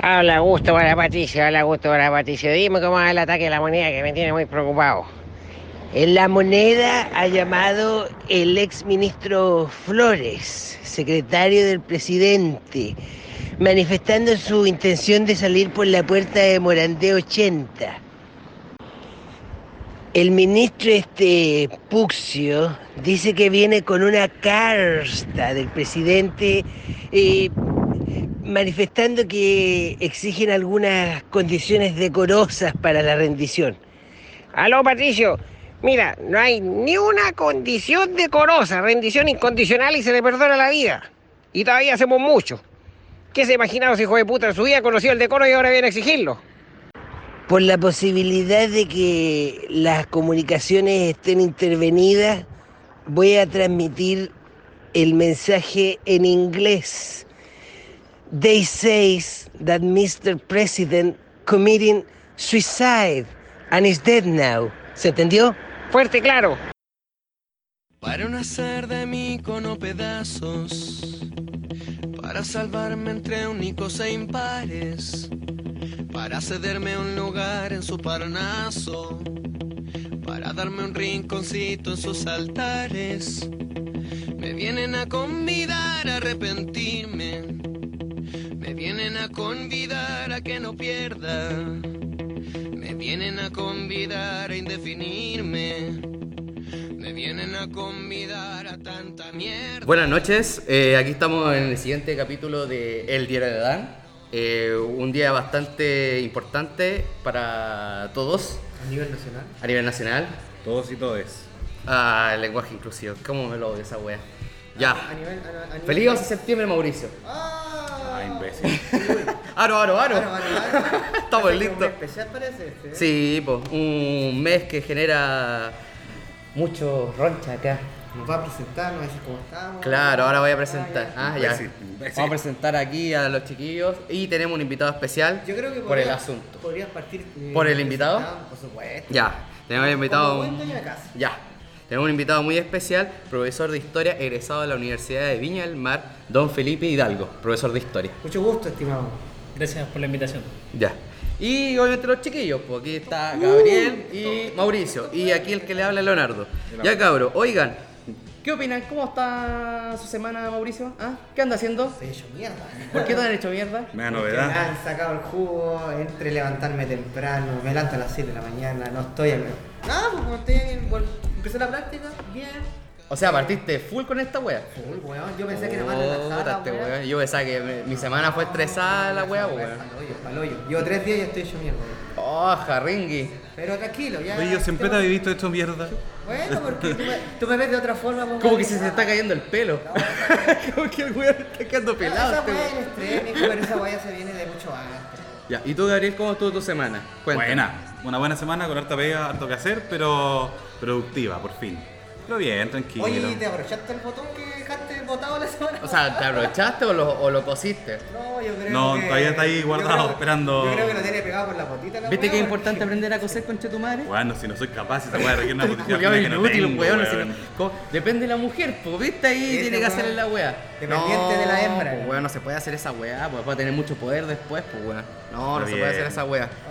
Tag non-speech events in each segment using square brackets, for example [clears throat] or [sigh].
Habla Augusto para Patricio, habla Augusto para Patricio. Dime cómo va el ataque a la moneda que me tiene muy preocupado. En la moneda ha llamado el ex ministro Flores, secretario del presidente, manifestando su intención de salir por la puerta de Morandé 80. El ministro este Puxio dice que viene con una carta del presidente eh, manifestando que exigen algunas condiciones decorosas para la rendición. Aló, Patricio. Mira, no hay ni una condición decorosa, rendición incondicional y se le perdona la vida. Y todavía hacemos mucho. ¿Qué se ha imaginado ese hijo de puta en su vida conoció el decoro y ahora viene a exigirlo? Por la posibilidad de que las comunicaciones estén intervenidas, voy a transmitir el mensaje en inglés. They say that Mr. President committing suicide and is dead now. ¿Se entendió? Fuerte y claro. Para no hacer de mí cono pedazos, para salvarme entre únicos e impares, para cederme un lugar en su parnaso, para darme un rinconcito en sus altares. Me vienen a convidar a arrepentirme, me vienen a convidar a que no pierda, me vienen a convidar a indefinirme. Me vienen a convidar a tanta mierda. Buenas noches, eh, aquí estamos en el siguiente capítulo de El Diario de Dan. Eh, un día bastante importante para todos A nivel nacional. a nivel nacional. Todos y todes. Ah, el lenguaje inclusivo, ¿cómo me lo odio esa wea? Ya. A nivel. A, a nivel Feliz 11 de septiembre, Mauricio. ¡Ah! Ah, imbécil. [laughs] Aro, aro, aro. [laughs] Estamos que listos. mes especial parece este. ¿eh? Sí, pues, un mes que genera mucho roncha acá. Nos va a presentar, nos va a decir cómo estamos. Claro, ahora voy a presentar. Ah, ya. Imbécil, imbécil. Vamos a presentar aquí a los chiquillos y tenemos un invitado especial Yo creo que por el podría- asunto. Podrías partir. eh, ¿Por el invitado? Por supuesto. Ya, tenemos un invitado. Como buen dueño de casa. Ya, tenemos un invitado muy especial, profesor de historia, egresado de la Universidad de Viña del Mar, don Felipe Hidalgo, profesor de historia. Mucho gusto, estimado. Gracias por la invitación. Ya. Y obviamente los chiquillos, pues aquí está Gabriel y Mauricio. Y aquí el que le habla es Leonardo. Ya cabro, oigan, ¿qué opinan? ¿Cómo está su semana, Mauricio? ¿Ah? ¿Qué anda haciendo? Estoy hecho mierda. ¿Por qué te han hecho mierda? Me da Me novedad. han sacado el jugo entre levantarme temprano, me levanto a las 7 de la mañana, no estoy en. Nada, pues como estoy en. Empecé la práctica, bien. O sea, partiste full con esta wea. Uy, weón, yo pensé que era más relajada. Este weón. Yo pensaba que mi semana fue estresada la wea, weón. Paloyo, paloyo. Llevo tres días y estoy hecho mierda. weón. Oh, jarringui. Pero tranquilo, ya. Oye, yo siempre te había visto hecho mierda. Bueno, porque tú me, tú me ves de otra forma. pues, Como weón. que se te está cayendo el pelo. [laughs] Como que el weón está quedando Ah, pelado. Esa este weá es extremo, pero esa weá se viene de mucho antes. Ya, ¿y tú, Gabriel, cómo estuvo tu semana? Cuéntame. Buena. Una buena semana con harta pega, harto que hacer, pero productiva, por fin. Pero bien, tranquilo. Oye, ¿te aprovechaste el botón que dejaste botado la semana? O sea, ¿te aprovechaste o lo, o lo cosiste? no, yo creo No, que. todavía está ahí yo guardado, creo- esperando. Yo creo que lo tiene pegado con la botita. la ¿Viste weá, que es porque- importante aprender a coser con tu madre? Bueno, si no soy capaz, esa weá requiere una posición Julián que no inútil, tengo, weón. no- Depende de la mujer, pues, ¿viste? Ahí Ese tiene que weón, hacerle la wea. dependiente de la hembra, Pues, weón. weón, no se puede hacer esa wea, pues va a tener mucho poder después, pues, weón. No, no Está se puede hacer esa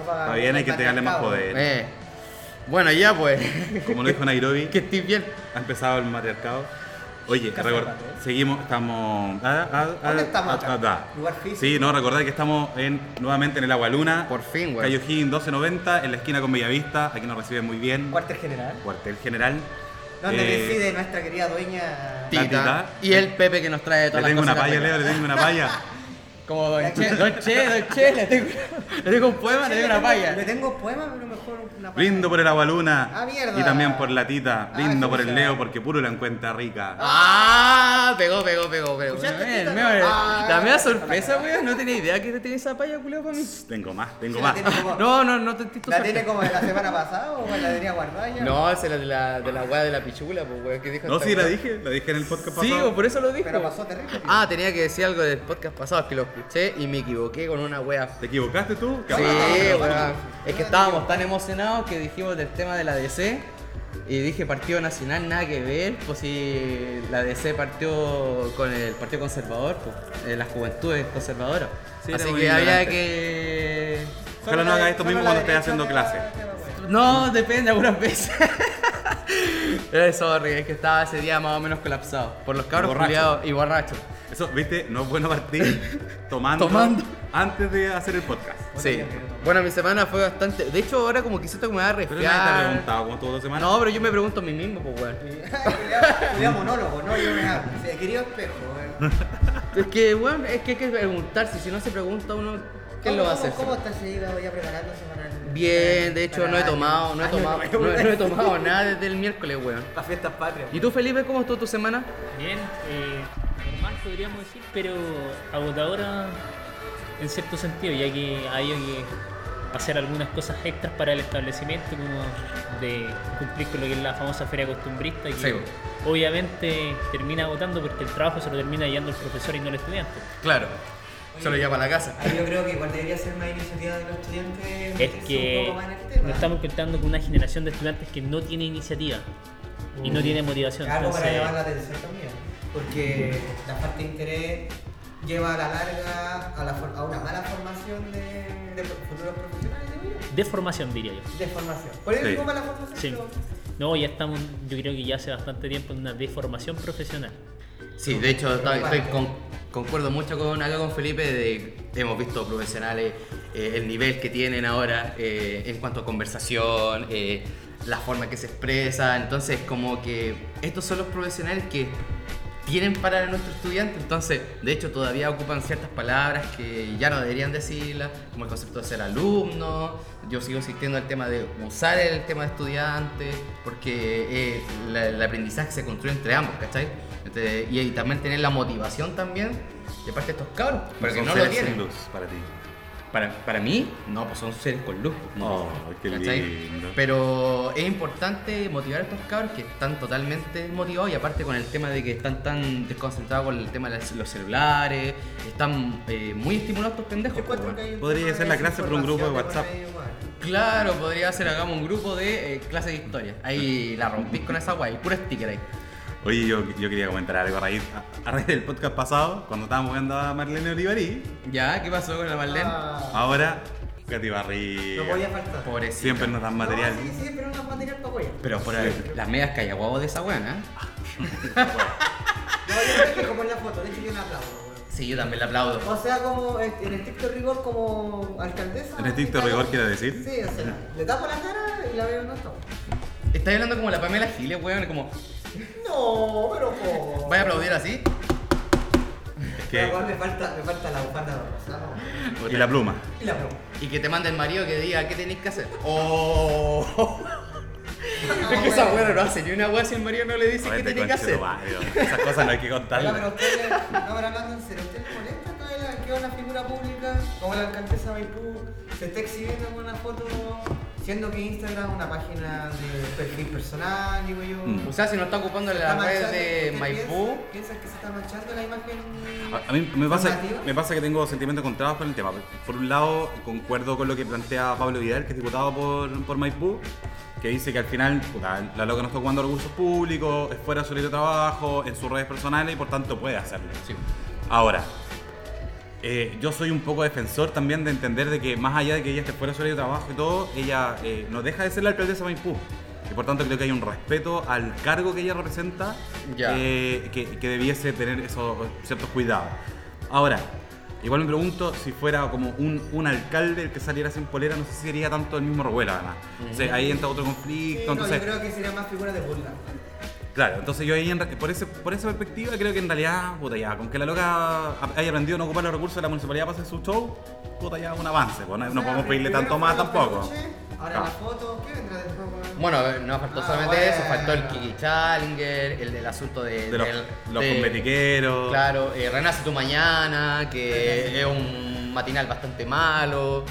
para- Está bien, hay que entregarle más poder. Eh. Bueno, ya, pues. Como lo dijo Nairobi, [laughs] que estés bien. ha empezado el matriarcado. Oye, record- Rato. seguimos, estamos. ah, ah, ah, ¿Dónde estamos. Lugar físico. Sí, no, recordad que estamos en, nuevamente en el Agua Luna. Por fin. Calle O'Higgins 1290, en la esquina con Bellavista. Aquí nos reciben muy bien. Cuartel general. Cuartel General. Donde Eh, reside nuestra querida dueña. Tita. Tita. Y el Pepe que nos trae Le todas las tengo una palla. Leo, le tengo una palla. [laughs] Como Don Che, Don Che, Don Che, le tengo, le tengo un poema, le tengo una Le palla. tengo poema, pero mejor una palla. Brindo por el Agua Luna. Ah, mierda. Y también por la Tita. Ah, Brindo por el. Leo porque puro la encuentra rica. Ah, pegó, pegó, pegó, pegó. ¿Escuchaste, Me- Tita? me- Ah, La mea ah, sorpresa, ah, weón. No tenía idea que tenía esa palla, culeo, para mí. Tengo más, tengo Sí, más. como- No, no, no te entiendo. ¿La tiene como de la semana pasada o la tenía guardada ya? No, esa es la de la, de la weá de la pichula, pues, weón, que dijo No, sí, la dije, la dije en el podcast Sí, pasado. o por eso lo dijo. Pero pasó terrible. Ah, tenía que decir algo del podcast pasado, que lo escuché y me equivoqué con una wea. ¿Te equivocaste tú? Sí, weón. Es que estábamos tan emocionados que dijimos del tema de la DC Y dije Partido Nacional, nada que ver, pues si la DC partió con el Partido Conservador, pues, eh, las juventudes conservadoras. Sí, Así que había que... Ojalá no haga esto mismo cuando estés haciendo clase. No, depende, algunas veces. Eh, Sorry, es que estaba ese día más o menos colapsado. Por los cabros borracho. culiados y borrachos. Eso, viste, no es bueno partir tomando, Tomando. antes de hacer el podcast. Sí. Bueno, mi semana fue bastante. De hecho, ahora como que siento que me va a Pero nadie te ha resfriar. preguntado cómo estuvo tu semana. No, pero yo me pregunto a mí mismo, pues, weón. Cuidado monólogo, no yo me hablo. Querido espejo, weón. Es que, weón, es que hay que preguntarse. Si no se pregunta uno, ¿qué lo va a hacer? ¿Cómo estás seguido ya preparándose para el... Bien, de hecho, para no he tomado, no he [laughs] tomado, no, he- no he tomado nada desde el miércoles, weón. Las fiestas patrias. ¿Y tú, Felipe, cómo estuvo tu semana? Bien, eh, normal podríamos decir, pero agotadora en cierto sentido, ya que hay que hacer algunas cosas extras para el establecimiento, como de cumplir con lo que es la famosa feria costumbrista, que Sí. obviamente termina agotando porque el trabajo se lo termina llevando el profesor y no el estudiante. Claro. Se lo lleva a la casa. Ahí yo creo que igual debería ser más iniciativa de los estudiantes. Es meterse un que poco más en el tema. nos estamos contando con una generación de estudiantes que no tiene iniciativa y no tiene motivación. Algo para Entonces, llamar la atención también. Porque la falta de interés lleva a la larga a, la for- a una mala formación de, de futuros profesionales, de formación diría yo. De formación. ¿Cuál es Sí. la formación? Sí. Pero- No, ya estamos, yo creo que ya hace bastante tiempo en una deformación profesional. Sí, de hecho, estoy, estoy con- concuerdo mucho con acá con Felipe de hemos visto profesionales eh, el nivel que tienen ahora eh, en cuanto a conversación, eh, la forma que se expresa, entonces como que estos son los profesionales que tienen para nuestro estudiante, entonces de hecho todavía ocupan ciertas palabras que ya no deberían decirlas, como el concepto de ser alumno, yo sigo insistiendo en el tema de usar el tema de estudiante, porque eh, la- el aprendizaje se construye entre ambos, ¿cachai? Este, y, y también tener la motivación también de parte de estos cabros, porque no lo tienen. para ti. Para, para mí, no, pues son seres con luz. Oh, qué ¿cachai? lindo. Pero es importante motivar a estos cabros que están totalmente motivados y aparte con el tema de que están tan desconcentrados con el tema de los celulares, están eh, muy estimulados estos pendejos. Pues, Podría ser la clase por un grupo de WhatsApp. Claro, podría ser, hagamos un grupo de eh, clase de historia. Ahí la rompís con esa guay, puro sticker ahí. Oye, yo, yo quería comentar algo a raíz, a, a raíz del podcast pasado, cuando estábamos viendo a Marlene Olivarí. ¿Ya? ¿Qué pasó con la Marlene? Ah, Ahora, Katy Barriga. no podía faltar. Pobrecita. Siempre nos dan material. No, sí, sí, pero no es material para apoyar. Pero por ahí, las medias callaguabos de esa buena, [laughs] No, yo creo que como en la foto, de hecho yo la aplaudo. Sí, yo también la aplaudo. O sea, como en estricto rigor como alcaldesa. En estricto rigor, quiere decir. Sí, o sea, le tapo la cara y la veo no está. Estás hablando como la Pamela Giles, weón, como, No, pero como. ¿vaya a aplaudir así? Que, me falta, me falta la bufanda rosada. y la pluma. Y la pluma. Y que te mande el marido que diga qué tenéis que hacer. ¡Oh! [laughs] es que esa weá no hace ni una weá si el marido no le dice qué tiene que hacer. Esas cosas no hay que pero contarlas. a usted le, no, pero hablando en serio, ¿a usted le molesta que la- que una figura pública como la alcaldesa Maipú se esté exhibiendo con una foto siendo que Instagram es una página de perfil personal, digo yo? Mm. O sea, si no está ocupando ¿Se la está red de ¿Usted Maipú, piensa- ¿Piensas que se está manchando la imagen? A, a mí me pasa, formativa? me pasa que tengo sentimientos encontrados con el tema. Por un lado, concuerdo con lo que plantea Pablo Vidal, que es diputado por, por Maipú, que dice que al final puta, la loca no está ocupando recursos públicos, es fuera de su de trabajo, en sus redes personales y por tanto puede hacerlo. Sí. Ahora, eh, yo soy un poco defensor también de entender de que más allá de que ella esté fuera de su ley de trabajo y todo, ella eh, no deja de ser la alcaldesa de Maipú. Y por tanto creo que hay un respeto al cargo que ella representa Ya. eh, que, que debiese tener esos ciertos cuidados. Ahora, igual me pregunto si fuera como un, un alcalde el que saliera sin polera, no sé si sería tanto el mismo revuelo además. Entonces, ahí entra otro Sí, conflicto. no, entonces, yo creo que sería más figura de burla. Claro, entonces yo ahí, en re- por, ese, por esa perspectiva, creo que en realidad, puta ya, con que la loca haya aprendido a no ocupar los recursos de la municipalidad para hacer su show, puta ya, un avance, pues no, no podemos pedirle tanto más tampoco. Ahora Ah. la foto, ¿qué vendrá después? Bueno, no faltó Ah, solamente bueno. eso, faltó el Kiki Challenger, el del asunto de, De los, del- los de- cosmetiqueros. Claro, eh, Renace tu mañana, que es un matinal bastante malo.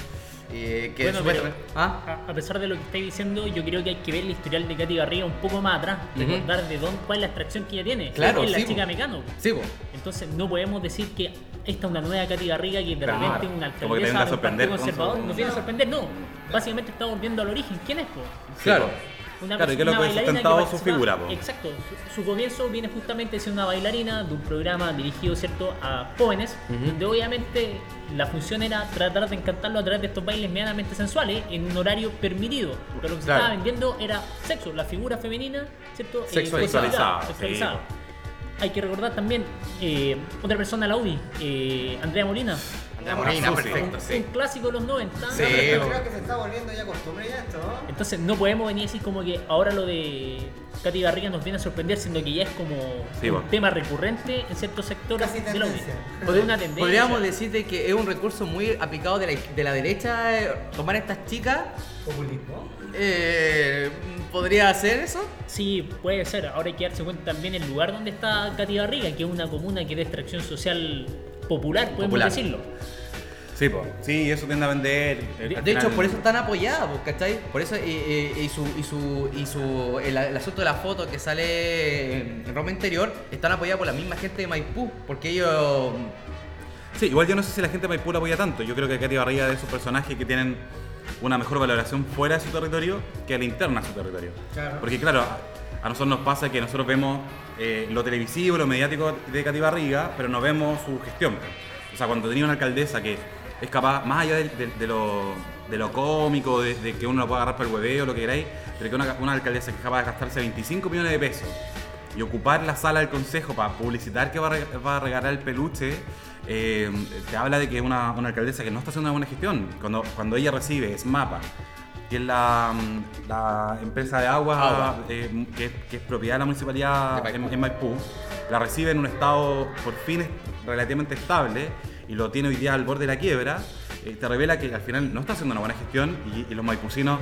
Eh, que Bueno, pero- ¿Ah? A, a pesar de lo que estáis diciendo, yo creo que hay que ver el historial de Katy Garriga un poco más atrás, Ujú. recordar de dónde, cuál es la extracción que ella tiene. Claro, es la sí, chica mecano. Sí, po. Entonces no podemos decir que esta es una nueva Katy Garriga que de Claro, repente una alcaldesa de un partido conservador. Nos viene a sorprender, no. Básicamente estamos volviendo al origen. ¿Quién es? po? Claro. Una, Claro, y perso- que lo que sustentado su figura, po. Exacto, su, su comienzo viene justamente de ser una bailarina de un programa dirigido cierto a jóvenes, donde obviamente la función era tratar de encantarlo a través de estos bailes medianamente sensuales en un horario permitido. Pero lo que se Claro. estaba vendiendo era sexo, la figura femenina, ¿cierto? Eh, Sexualizada, sí. Hay que recordar también eh, otra persona la UDI, eh, Andrea Molina. Andrea Molina, Susi. perfecto, Un sí. clásico de los 90. Sí. Pero bo. creo que se está volviendo ya costumbre ya esto, ¿no? Entonces no podemos venir así como que ahora lo de Katy Garriga nos viene a sorprender, siendo que ya es como Sí, un bueno. tema recurrente en ciertos sectores Casi de la tendencia. O de una tendencia. Podríamos decir de que es un recurso muy aplicado de la, de la derecha eh, tomar a estas chicas. Populismo. eh, ¿Podría hacer eso? Sí, puede ser. Ahora hay que darse cuenta también el lugar donde está Katy Garriga, que es una comuna que es de extracción social popular, podemos Popular. decirlo. Sí, po. sí, eso tiende a vender. eh, De, hecho, final- por eso están apoyadas, pues, ¿cachai? Por eso, y, y- y su, y su, y su, el, el asunto de la foto que sale en Roma Interior, están apoyadas por la misma gente de Maipú, porque ellos... Sí, igual yo no sé si la gente de Maipú la apoya tanto. Yo creo que Katy Barriga es de esos personajes que tienen una mejor valoración fuera de su territorio que a la interna de su territorio. Claro. Porque claro, a- nosotros nos pasa que nosotros vemos eh, lo televisivo, lo mediático de Katy Barriga, pero no vemos su gestión. O sea, cuando tenía una alcaldesa que es capaz, más allá de, lo, de lo cómico, de, que uno lo pueda agarrar para el hueveo, lo que queráis, pero que una, una alcaldesa que es capaz de gastarse 25 millones de pesos y ocupar la sala del consejo para publicitar que va a, regalar el peluche, eh, te habla de que es una, una alcaldesa que no está haciendo una buena gestión. Cuando, cuando ella recibe SMAPA, que es la, mm, la empresa de agua, Agua. eh, que, que es propiedad de la municipalidad De Maipú. en, en Maipú, la recibe en un estado por fin relativamente estable y lo tiene hoy día al borde de la quiebra, eh, te revela que al final no está haciendo una buena gestión y, y los maipucinos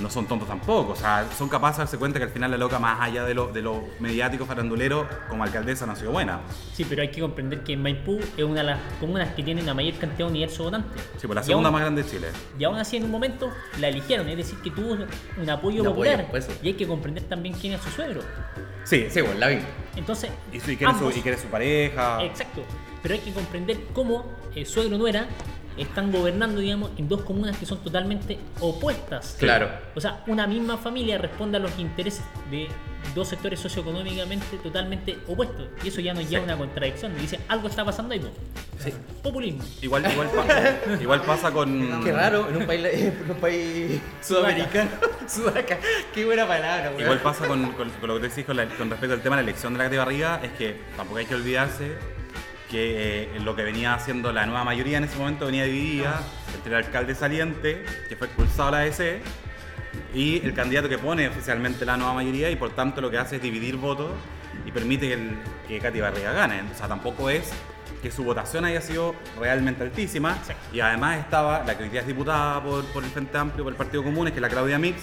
no son tontos tampoco, o sea, son capaces de darse cuenta que al final la loca, más allá de lo, de lo mediático farandulero, como alcaldesa no ha sido buena. Sí, pero hay que comprender que Maipú es una de las comunas que tienen la mayor cantidad de universo votante. Sí, pues la segunda aún- más grande de Chile. Y aún así en un momento la eligieron, es decir, que tuvo un apoyo Un popular. apoyo, pues y hay que comprender también quién es su suegro. Sí, Sí, bueno, la vi. Entonces, Y, y quiere su, quiere su pareja. Exacto. Pero hay que comprender cómo el suegro nuera están gobernando, digamos, en dos comunas que son totalmente opuestas. Claro. O sea, una misma familia responde a los intereses de dos sectores socioeconómicamente totalmente opuestos. Y eso ya nos lleva a una contradicción. Dice, algo está pasando ahí, po. Populismo. Igual, igual, pa- [laughs] igual pasa con. Qué raro, en un país, en un país sudamericano. [laughs] Sudaca. Qué buena palabra, weón. Igual pasa con, con- con lo que te decís con, la- con respecto al tema de la elección de la Katy Barriga, es que tampoco hay que olvidarse que eh, lo que venía haciendo la nueva mayoría en ese momento venía dividida entre el alcalde saliente, que fue expulsado a la ADC, y el candidato que pone oficialmente la nueva mayoría y por tanto lo que hace es dividir votos y permite que, el, que Katy Barriga gane. O sea, tampoco es que su votación haya sido realmente altísima y además estaba la que hoy día es diputada por, por el Frente Amplio, por el Partido Común, que es la Claudia Mix,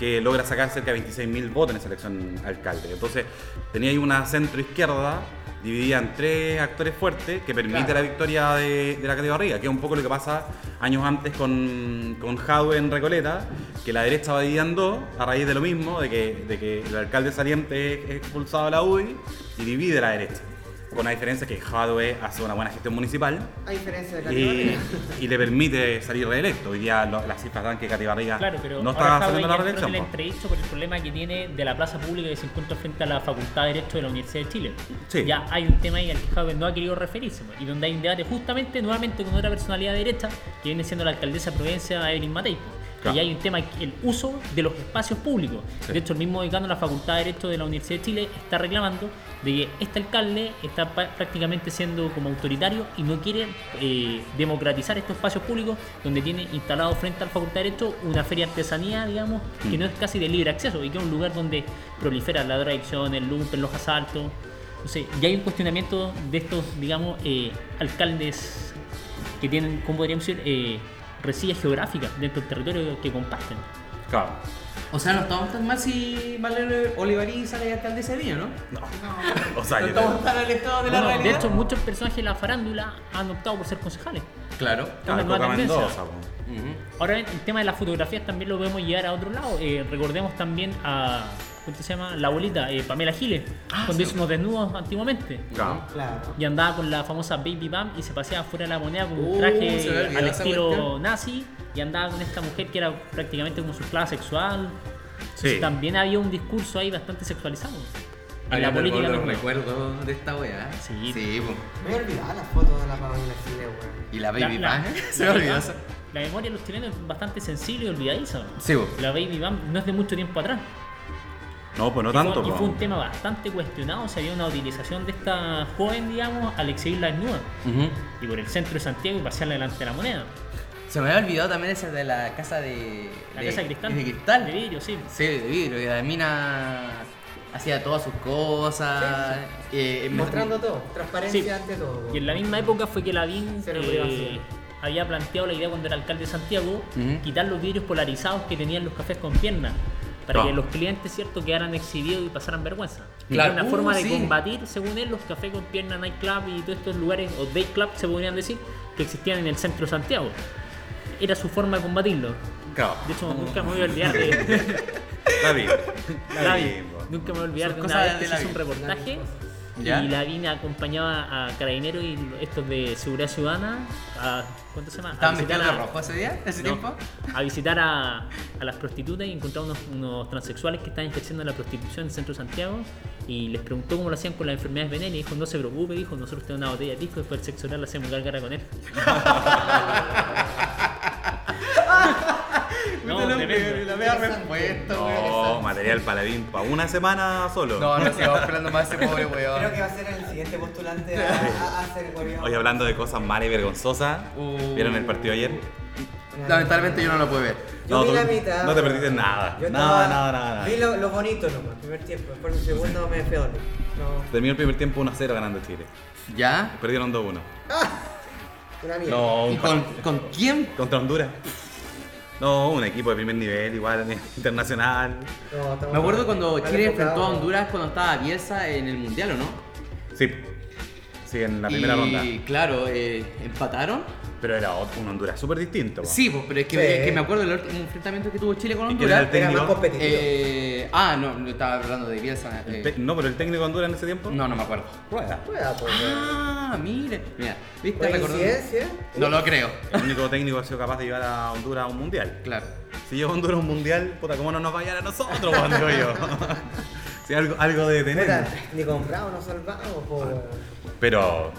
que logra sacar cerca de 26.000 votos en esa elección alcalde. Entonces tenía ahí una centro izquierda dividida en tres actores fuertes que permite Claro. la victoria de, de la Barriga, que es un poco lo que pasa años antes con, con Jadwe en Recoleta, que la derecha va dividida en dos a raíz de lo mismo, de que, de que el alcalde saliente es expulsado a la UDI y divide la derecha. Con la diferencia que Jadwe hace una buena gestión municipal A diferencia de Katy y, le permite salir reelecto. Hoy día lo- las cifras dan que Katy Barriga Claro, pero no está saliendo a la reelección. el po. entredicho por el problema que tiene de la plaza pública que se encuentra frente a la Facultad de Derecho de la Universidad de Chile. Sí. Ya hay un tema ahí al que Jadwe no ha querido referirse y donde hay un debate justamente nuevamente con otra personalidad de derecha que viene siendo la alcaldesa de Providencia, Evelyn Matei. Claro. Y hay un tema, el uso de los espacios públicos. Sí. De hecho, el mismo decano de la Facultad de Derecho de la Universidad de Chile está reclamando de que este alcalde está prácticamente siendo como autoritario y no quiere eh, democratizar estos espacios públicos donde tiene instalado frente a la Facultad de Derecho una feria de artesanía, digamos, que no es casi de libre acceso y que es un lugar donde prolifera la drogadicción, el lumpen, los asaltos. Entonces, ya hay un cuestionamiento de estos, digamos, eh, alcaldes que tienen, ¿cómo podríamos decir?, eh, resillas geográficas dentro del territorio que comparten. Claro. O sea, no estamos tan mal si Marlene Olivarí sale alcaldesa de Viña, ¿no? [laughs] O sea, No estamos tan alejados de la Bueno, de realidad. hecho, muchos personajes de la farándula han optado por ser concejales. Claro. claro, nueva Coca. Mendoza. Ahora bien, el tema de las fotografías también lo podemos llevar a otro lado. Eh, recordemos también a, ¿cómo se llama? La abuelita, eh, Pamela Giles, cuando hizo unos desnudos antiguamente. Claro. Claro. Y andaba con la famosa Baby Bam y se paseaba fuera de la moneda con un Uh, traje al estilo nazi y andaba con esta mujer que era prácticamente como su esclava sexual. Sí. También había un discurso ahí bastante sexualizado. En la política gol, misma. recuerdo de esta weá. Sí. Sí. Me había olvidado las fotos de la Paulina Chile, weón. Y la La- Baby la- Bang. [laughs] Se me la- olvidó eso. La memoria de los chilenos es bastante sensible y olvidadiza. Sí. La Baby Bam no es de mucho tiempo atrás. No, pues no Y fue- tanto. y po. fue un tema bastante cuestionado. O sea, había una utilización de esta joven, digamos, al exhibirla desnuda. Y por el centro de Santiago y pasearla delante de la moneda. Se me había olvidado también ese de la casa de. La de- casa de cristal. De cristal. De vidrio, sí. Sí, de vidrio. Y la mina hacía todas sus cosas. eh, Mostrando todo, transparencia Sí. ante todo. Y en la misma época fue que Lavín Cero eh, había planteado la idea cuando era alcalde de Santiago, quitar los vidrios polarizados que tenían los cafés con piernas. Para que los clientes, cierto, quedaran exhibidos y pasaran vergüenza. Claro. Era una Uh, forma de sí. combatir, según él, los cafés con piernas, nightclub y todos estos lugares, o day club se podrían decir, que existían en el centro de Santiago. Era su forma de combatirlo. Claro. De hecho, nunca me voy a olvidar de. [laughs] David. David. Nunca me voy a olvidar Son de una vez de que se hizo un reportaje ¿Ya? y Lavín acompañaba a Carabineros y estos de Seguridad Ciudadana a, ¿cuánto se llama? ¿Estaban visitar vestidos de a- rojo ese día? ¿Ese no, tiempo? a visitar a, a las prostitutas y encontraron unos, unos transexuales que estaban ejerciendo la prostitución en el centro de Santiago y les preguntó cómo lo hacían con las enfermedades venéreas y dijo no se preocupe, dijo nosotros tenemos una botella de pisco después del sexo oral le hacemos gárgara con él. [laughs] no, tremendo. La No, material paladín para una semana solo. No, no sigamos esperando más ese pobre weón. Creo que va a ser el siguiente postulante a, a, a ser gobierno. Hoy hablando de cosas malas y vergonzosas. Uh. ¿Vieron el partido ayer? Lamentablemente yo no lo pude ver. Yo No, vi la mitad. no te perdiste nada. Yo Nada, nada, nada, nada. Vi lo, lo bonito nomás, primer tiempo. Después el segundo me dormir. No, Terminó el primer tiempo 1-0 ganando Chile. ¿Ya? Perdieron 2-1. una mierda. No, ¿Y con, con quién? contra Honduras. No, un equipo de primer nivel, igual, a [laughs] nivel internacional. No, Me acuerdo cuando Chile enfrentó a Honduras cuando estaba Bielsa en el Mundial, ¿o no? Sí. Sí, en la primera y, ronda. claro, eh, empataron. Pero era otro- un Honduras súper distinto. po. Sí, pues, pero es que, Sí. es que me acuerdo del último enfrentamiento que tuvo Chile con ¿Y quién era Honduras. Era más técnico? competitivo. Eh, ah, no, no estaba hablando de Bielsa. El eh, te- no, pero el técnico de Honduras en ese tiempo. no, no me acuerdo. Rueda. Rueda, pues. Ah, mire. Mira, ¿viste? Recordando- ¿Coincidencia? No lo creo. El único técnico que ha sido capaz de llevar a Honduras a un mundial. Claro. Si lleva a Honduras a un mundial, puta, ¿cómo no nos va a llevar a nosotros, weón, digo yo? [laughs] si algo, algo de tener. Puta, Ni comprado, no salvamos, po. Pero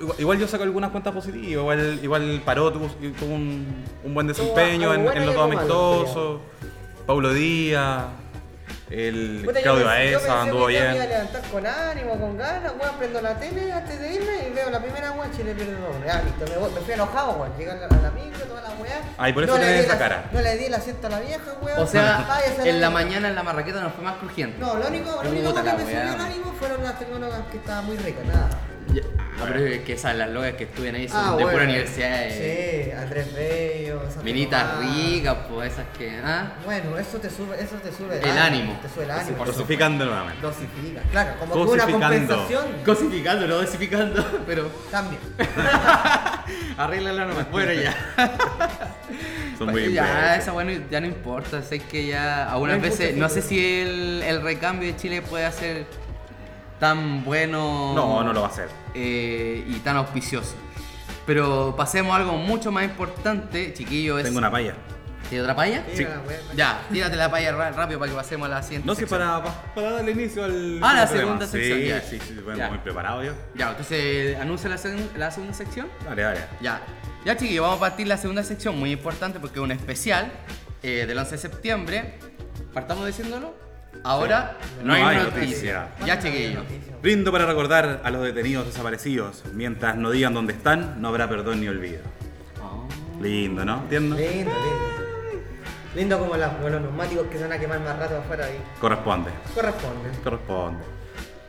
igual, igual yo saco algunas cuentas positivas. Igual, igual Paró tuvo, tuvo un, un buen desempeño en, en los dos amistosos. Paulo Díaz, el Puta, yo Claudio yo Baeza pensé anduvo que ya Me iba a bien. levantar con ánimo, con ganas, weón, prendo la tele antes de irme y veo la primera weón, Chile pierde dos. Ya, listo, me, voy- me fui enojado, weón. Llegué a la, la micro, toda la weá. Ay, por eso no le tenés di esa la- cara. No le di el asiento a la vieja, weón. O sea, Váyase a en la mierda. mañana en la marraqueta nos fue más crujiente. No, lo único, lo único que la me subió el ánimo fueron las tecnólogas que estaban muy ricas, nada. Ya, ah, pero es que esas las locas que estudian ahí son Ah, de bueno. pura universidad. eh, Sí, Andrés Bello, esas Minitas ricas, pues esas que. ¿ah? Bueno, eso te sube, eso te sube El ánimo. Te sube el ánimo. Dosificando nuevamente. Dosifica, claro, como que una compensación. Cosificando, no dosificando, [laughs] pero Cambia. [laughs] arréglala nomás. Bueno, ya. [laughs] Son muy ya, esa bueno ya no importa. Sé que ya algunas No veces, no sé si el, el recambio de Chile puede ser tan bueno. No, no lo va a hacer. eh, y tan auspicioso. Pero pasemos a algo mucho más importante, chiquillo. Es, Tengo una palla. ¿Tiene otra palla? Sí. Ya, tírate la palla rápido para que pasemos a la siguiente. No sé, sección. para, pa- para darle inicio al. Ah, la segunda sección, Sí, ya. sí, sí, bueno, Ya. muy preparado yo. Ya, entonces anuncia la, la segunda sección. Dale, dale. Ya, ya chiquillos, vamos a partir la segunda sección, muy importante porque es un especial eh, del 11 de septiembre. Partamos diciéndolo. Ahora no, hay, noticia. Ya chiquillos. Brindo para recordar a los detenidos desaparecidos. Mientras no digan dónde están, no habrá perdón ni olvido. Lindo, ¿no? ¿Entiendo? Lindo, lindo. Lindo como, las- como los neumáticos que se van a quemar más rato afuera ahí. Corresponde. Corresponde. Corresponde.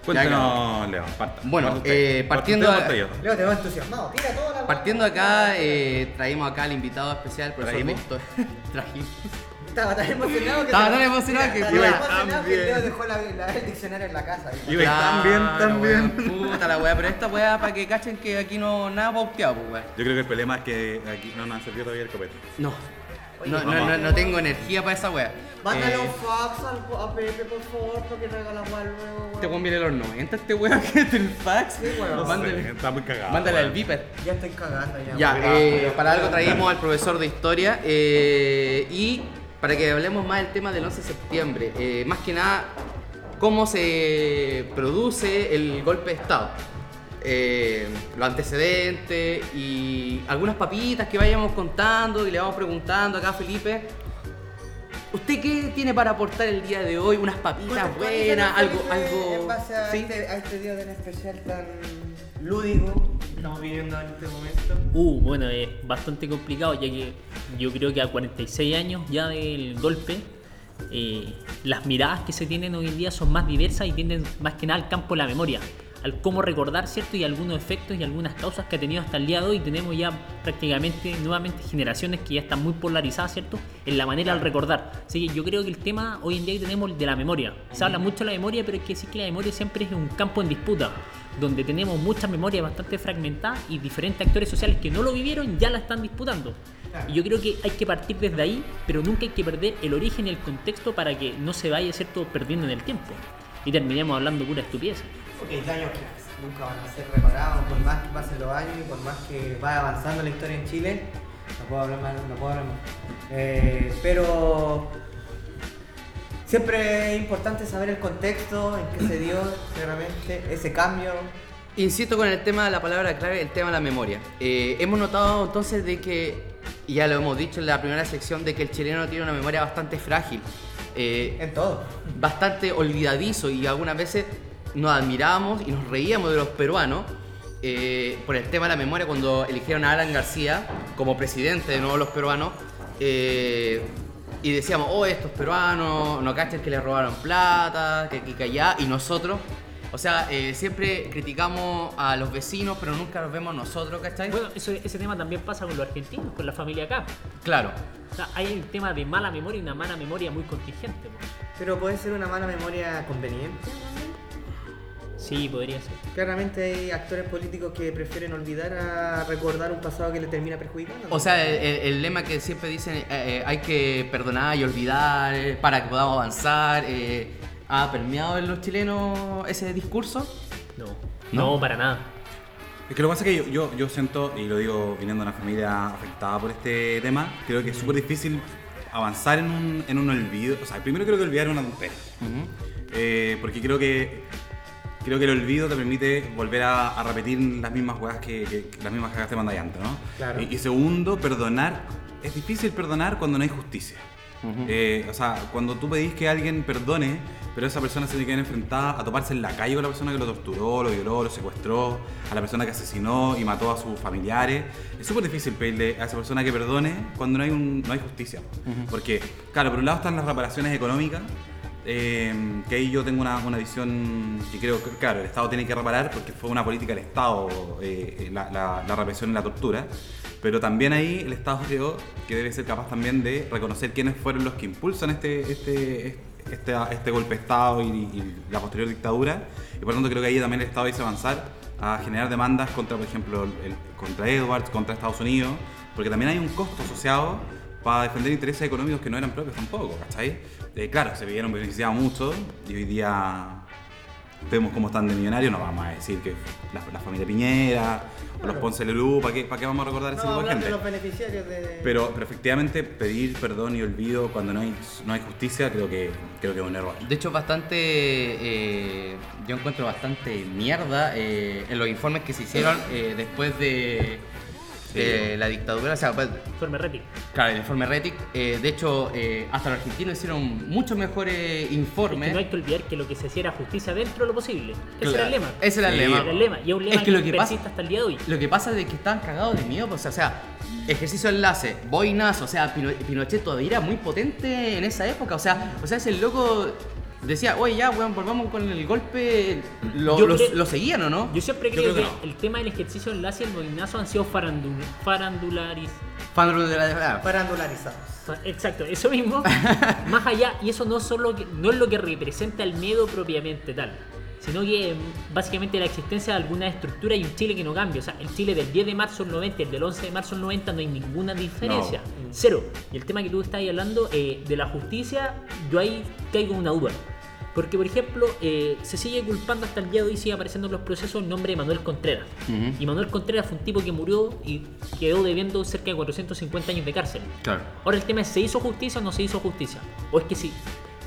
Cuéntanos, León. parta. Bueno, Parta usted. eh, Parta partiendo usted, a- parta te veo entusiasmado. Tira toda la Partiendo acá, eh, traímos acá al invitado especial, profesor. [laughs] Trajimos. Estaba tan emocionado que. Estaba tan emocionado que- Estaba Iba tan emocionado tan que el Leo dejó la, la- el diccionario en la casa. tan bien, tan Claro, bien. weón, Puta la weá, pero esta weá para que cachen que aquí no nada pauteado, pues weá. Yo creo que el problema es que aquí no nos han servido todavía el copete. No. Oye, No, no, no, no tengo energía para esa weá. Mándale Eh, un fax al, a Pepe, por favor, para que traiga la weá luego. Este weón. weón viene los 90, este weón [laughs] que es el fax. Sí, weón. No Mándale, sé, está muy cagado. mándale al weón. Viper. Ya estoy cagando ya. Ya, weón. eh, para algo traímos al profesor de historia eh, y para que hablemos más del tema del 11 de septiembre. Eh, más que nada, cómo se produce el golpe de Estado. Eh, los antecedentes y algunas papitas que vayamos contando y le vamos preguntando acá a Felipe. ¿Usted qué tiene para aportar el día de hoy? Unas papitas buenas, algo, algo. En base a, ¿Sí? este, a este día tan especial, tan lúdico estamos viviendo en este momento. Uh, bueno, es bastante complicado ya que yo creo que a 46 años ya del golpe, eh, las miradas que se tienen hoy en día son más diversas y tienden más que nada al campo de la memoria, al cómo recordar, ¿cierto? Y algunos efectos y algunas causas que ha tenido hasta el día de hoy. Tenemos ya prácticamente nuevamente generaciones que ya están muy polarizadas, ¿cierto? En la manera al recordar. Así que yo creo que el tema hoy en día que tenemos el de la memoria. Se habla mucho de la memoria, pero hay que decir que la memoria siempre es un campo en disputa donde tenemos muchas memorias bastante fragmentadas y diferentes actores sociales que no lo vivieron ya la están disputando. Y yo creo que hay que partir desde ahí, pero nunca hay que perder el origen y el contexto para que no se vaya ¿cierto? perdiendo en el tiempo. Y terminemos hablando pura estupidez. Porque daños que nunca van a ser reparados, por más que pasen los años y por más que vaya avanzando la historia en Chile. No puedo hablar más, no puedo hablar más. Eh, pero siempre es importante saber el contexto en que se dio [coughs] claramente ese cambio. Insisto con el tema de la palabra clave, el tema de la memoria. Eh, hemos notado entonces de que, ya lo hemos dicho en la primera sección, de que el chileno tiene una memoria bastante frágil, eh, En todo. bastante olvidadizo y algunas veces nos admirábamos y nos reíamos de los peruanos eh, por el tema de la memoria cuando eligieron a Alan García como presidente de nuevo los peruanos. eh, y decíamos, oh, estos peruanos, no cachan que le robaron plata, que aquí, que allá, y nosotros, o sea, eh, siempre criticamos a los vecinos, pero nunca nos vemos nosotros, ¿cachai? Bueno, eso, ese tema también pasa con los argentinos, con la familia acá. claro. O sea, hay un tema de mala memoria y una mala memoria muy contingente. Pero puede ser una mala memoria conveniente. Sí, podría ser. Claramente hay actores políticos que prefieren olvidar a recordar un pasado que les termina perjudicando. O sea, el, el- el lema que siempre dicen, eh, eh, hay que perdonar y olvidar para que podamos avanzar, eh, ¿ha permeado en los chilenos ese discurso? No, ¿No? no, para nada. Es que lo que pasa es que yo, yo, yo siento, y lo digo viniendo de una familia afectada por este tema, creo que es súper difícil avanzar en un, en un olvido. O sea, primero creo que olvidar es una tontería. Eh, porque creo que creo que el olvido te permite volver a, a repetir las mismas weas que, que- que las mismas cagas te mandáis antes, ¿no? Claro. Y, y segundo, perdonar. Es difícil perdonar cuando no hay justicia. Eh, o sea, cuando tú pedís que alguien perdone, pero esa persona se tiene que ver enfrentada a toparse en la calle con la persona que lo torturó, lo violó, lo secuestró, a la persona que asesinó y mató a sus familiares, es súper difícil pedirle a esa persona que perdone cuando no hay, un- no hay justicia. Porque, claro, por un lado están las reparaciones económicas, eh, que ahí yo tengo una, una visión que creo que, claro, el Estado tiene que reparar porque fue una política del Estado eh, la, la- la represión y la tortura, pero también ahí el Estado creo que debe ser capaz también de reconocer quiénes fueron los que impulsan este, este, este, este golpe de Estado y, y la posterior dictadura, y por lo tanto creo que ahí también el Estado dice avanzar a generar demandas contra, por ejemplo, el- contra Edwards, contra Estados Unidos, porque también hay un costo asociado para defender intereses económicos que no eran propios tampoco, ¿cachai? Eh, claro, se vieron beneficiados mucho y hoy día vemos cómo están de millonarios, no vamos a decir que la, la familia Piñera o los Ponce Lelú, ¿para qué, ¿para qué vamos a recordar ese no, tipo de gente? los beneficiarios de... Pero, pero efectivamente pedir perdón y olvido cuando no hay, no hay justicia creo que, creo que es un error. De hecho, bastante, eh, yo encuentro bastante mierda eh, en los informes que se hicieron eh, después de, de la dictadura. O sea, pues, Informe Retic. claro, el informe Retic. eh, de hecho, eh, hasta los argentinos hicieron muchos mejores Es informes. que no hay que olvidar que lo que se hacía era justicia dentro de lo posible. Ese era el lema. Ese era el Sí. lema. Era el lema. Y es un lema Es que lo que persiste pasa- hasta el día de hoy. Lo que pasa es que estaban cagados de miedo, pues, o sea, ejercicio de enlace, boinas, o sea, Pino- Pinochet todavía era muy potente en esa época, o sea, o sea, ese loco decía, oye, ya, weón, volvamos con el golpe, lo, lo- creo- lo seguían o no? Yo siempre Yo creo, que, el tema del ejercicio de enlace y el movinazo han sido farandul farandularis. Fan de la- Parandularizados. Fa- Exacto, eso mismo. [laughs] más allá, y eso no, solo que- no es lo que representa el miedo propiamente tal, sino que mm, básicamente la existencia de alguna estructura y un Chile que no cambia. O sea, el Chile del 10 de marzo del 90 y el del 11 de marzo del 90 no hay ninguna diferencia. Cero. Y el tema que tú estás ahí hablando eh, de la justicia, yo ahí caigo en una duda. Porque, por ejemplo, eh, se sigue culpando hasta el día de hoy, sigue apareciendo en los procesos el nombre de Manuel Contreras. Y Manuel Contreras fue un tipo que murió y quedó debiendo cerca de 450 años de cárcel. Claro. Ahora el tema es, ¿se hizo justicia o no se hizo justicia? O es que sí,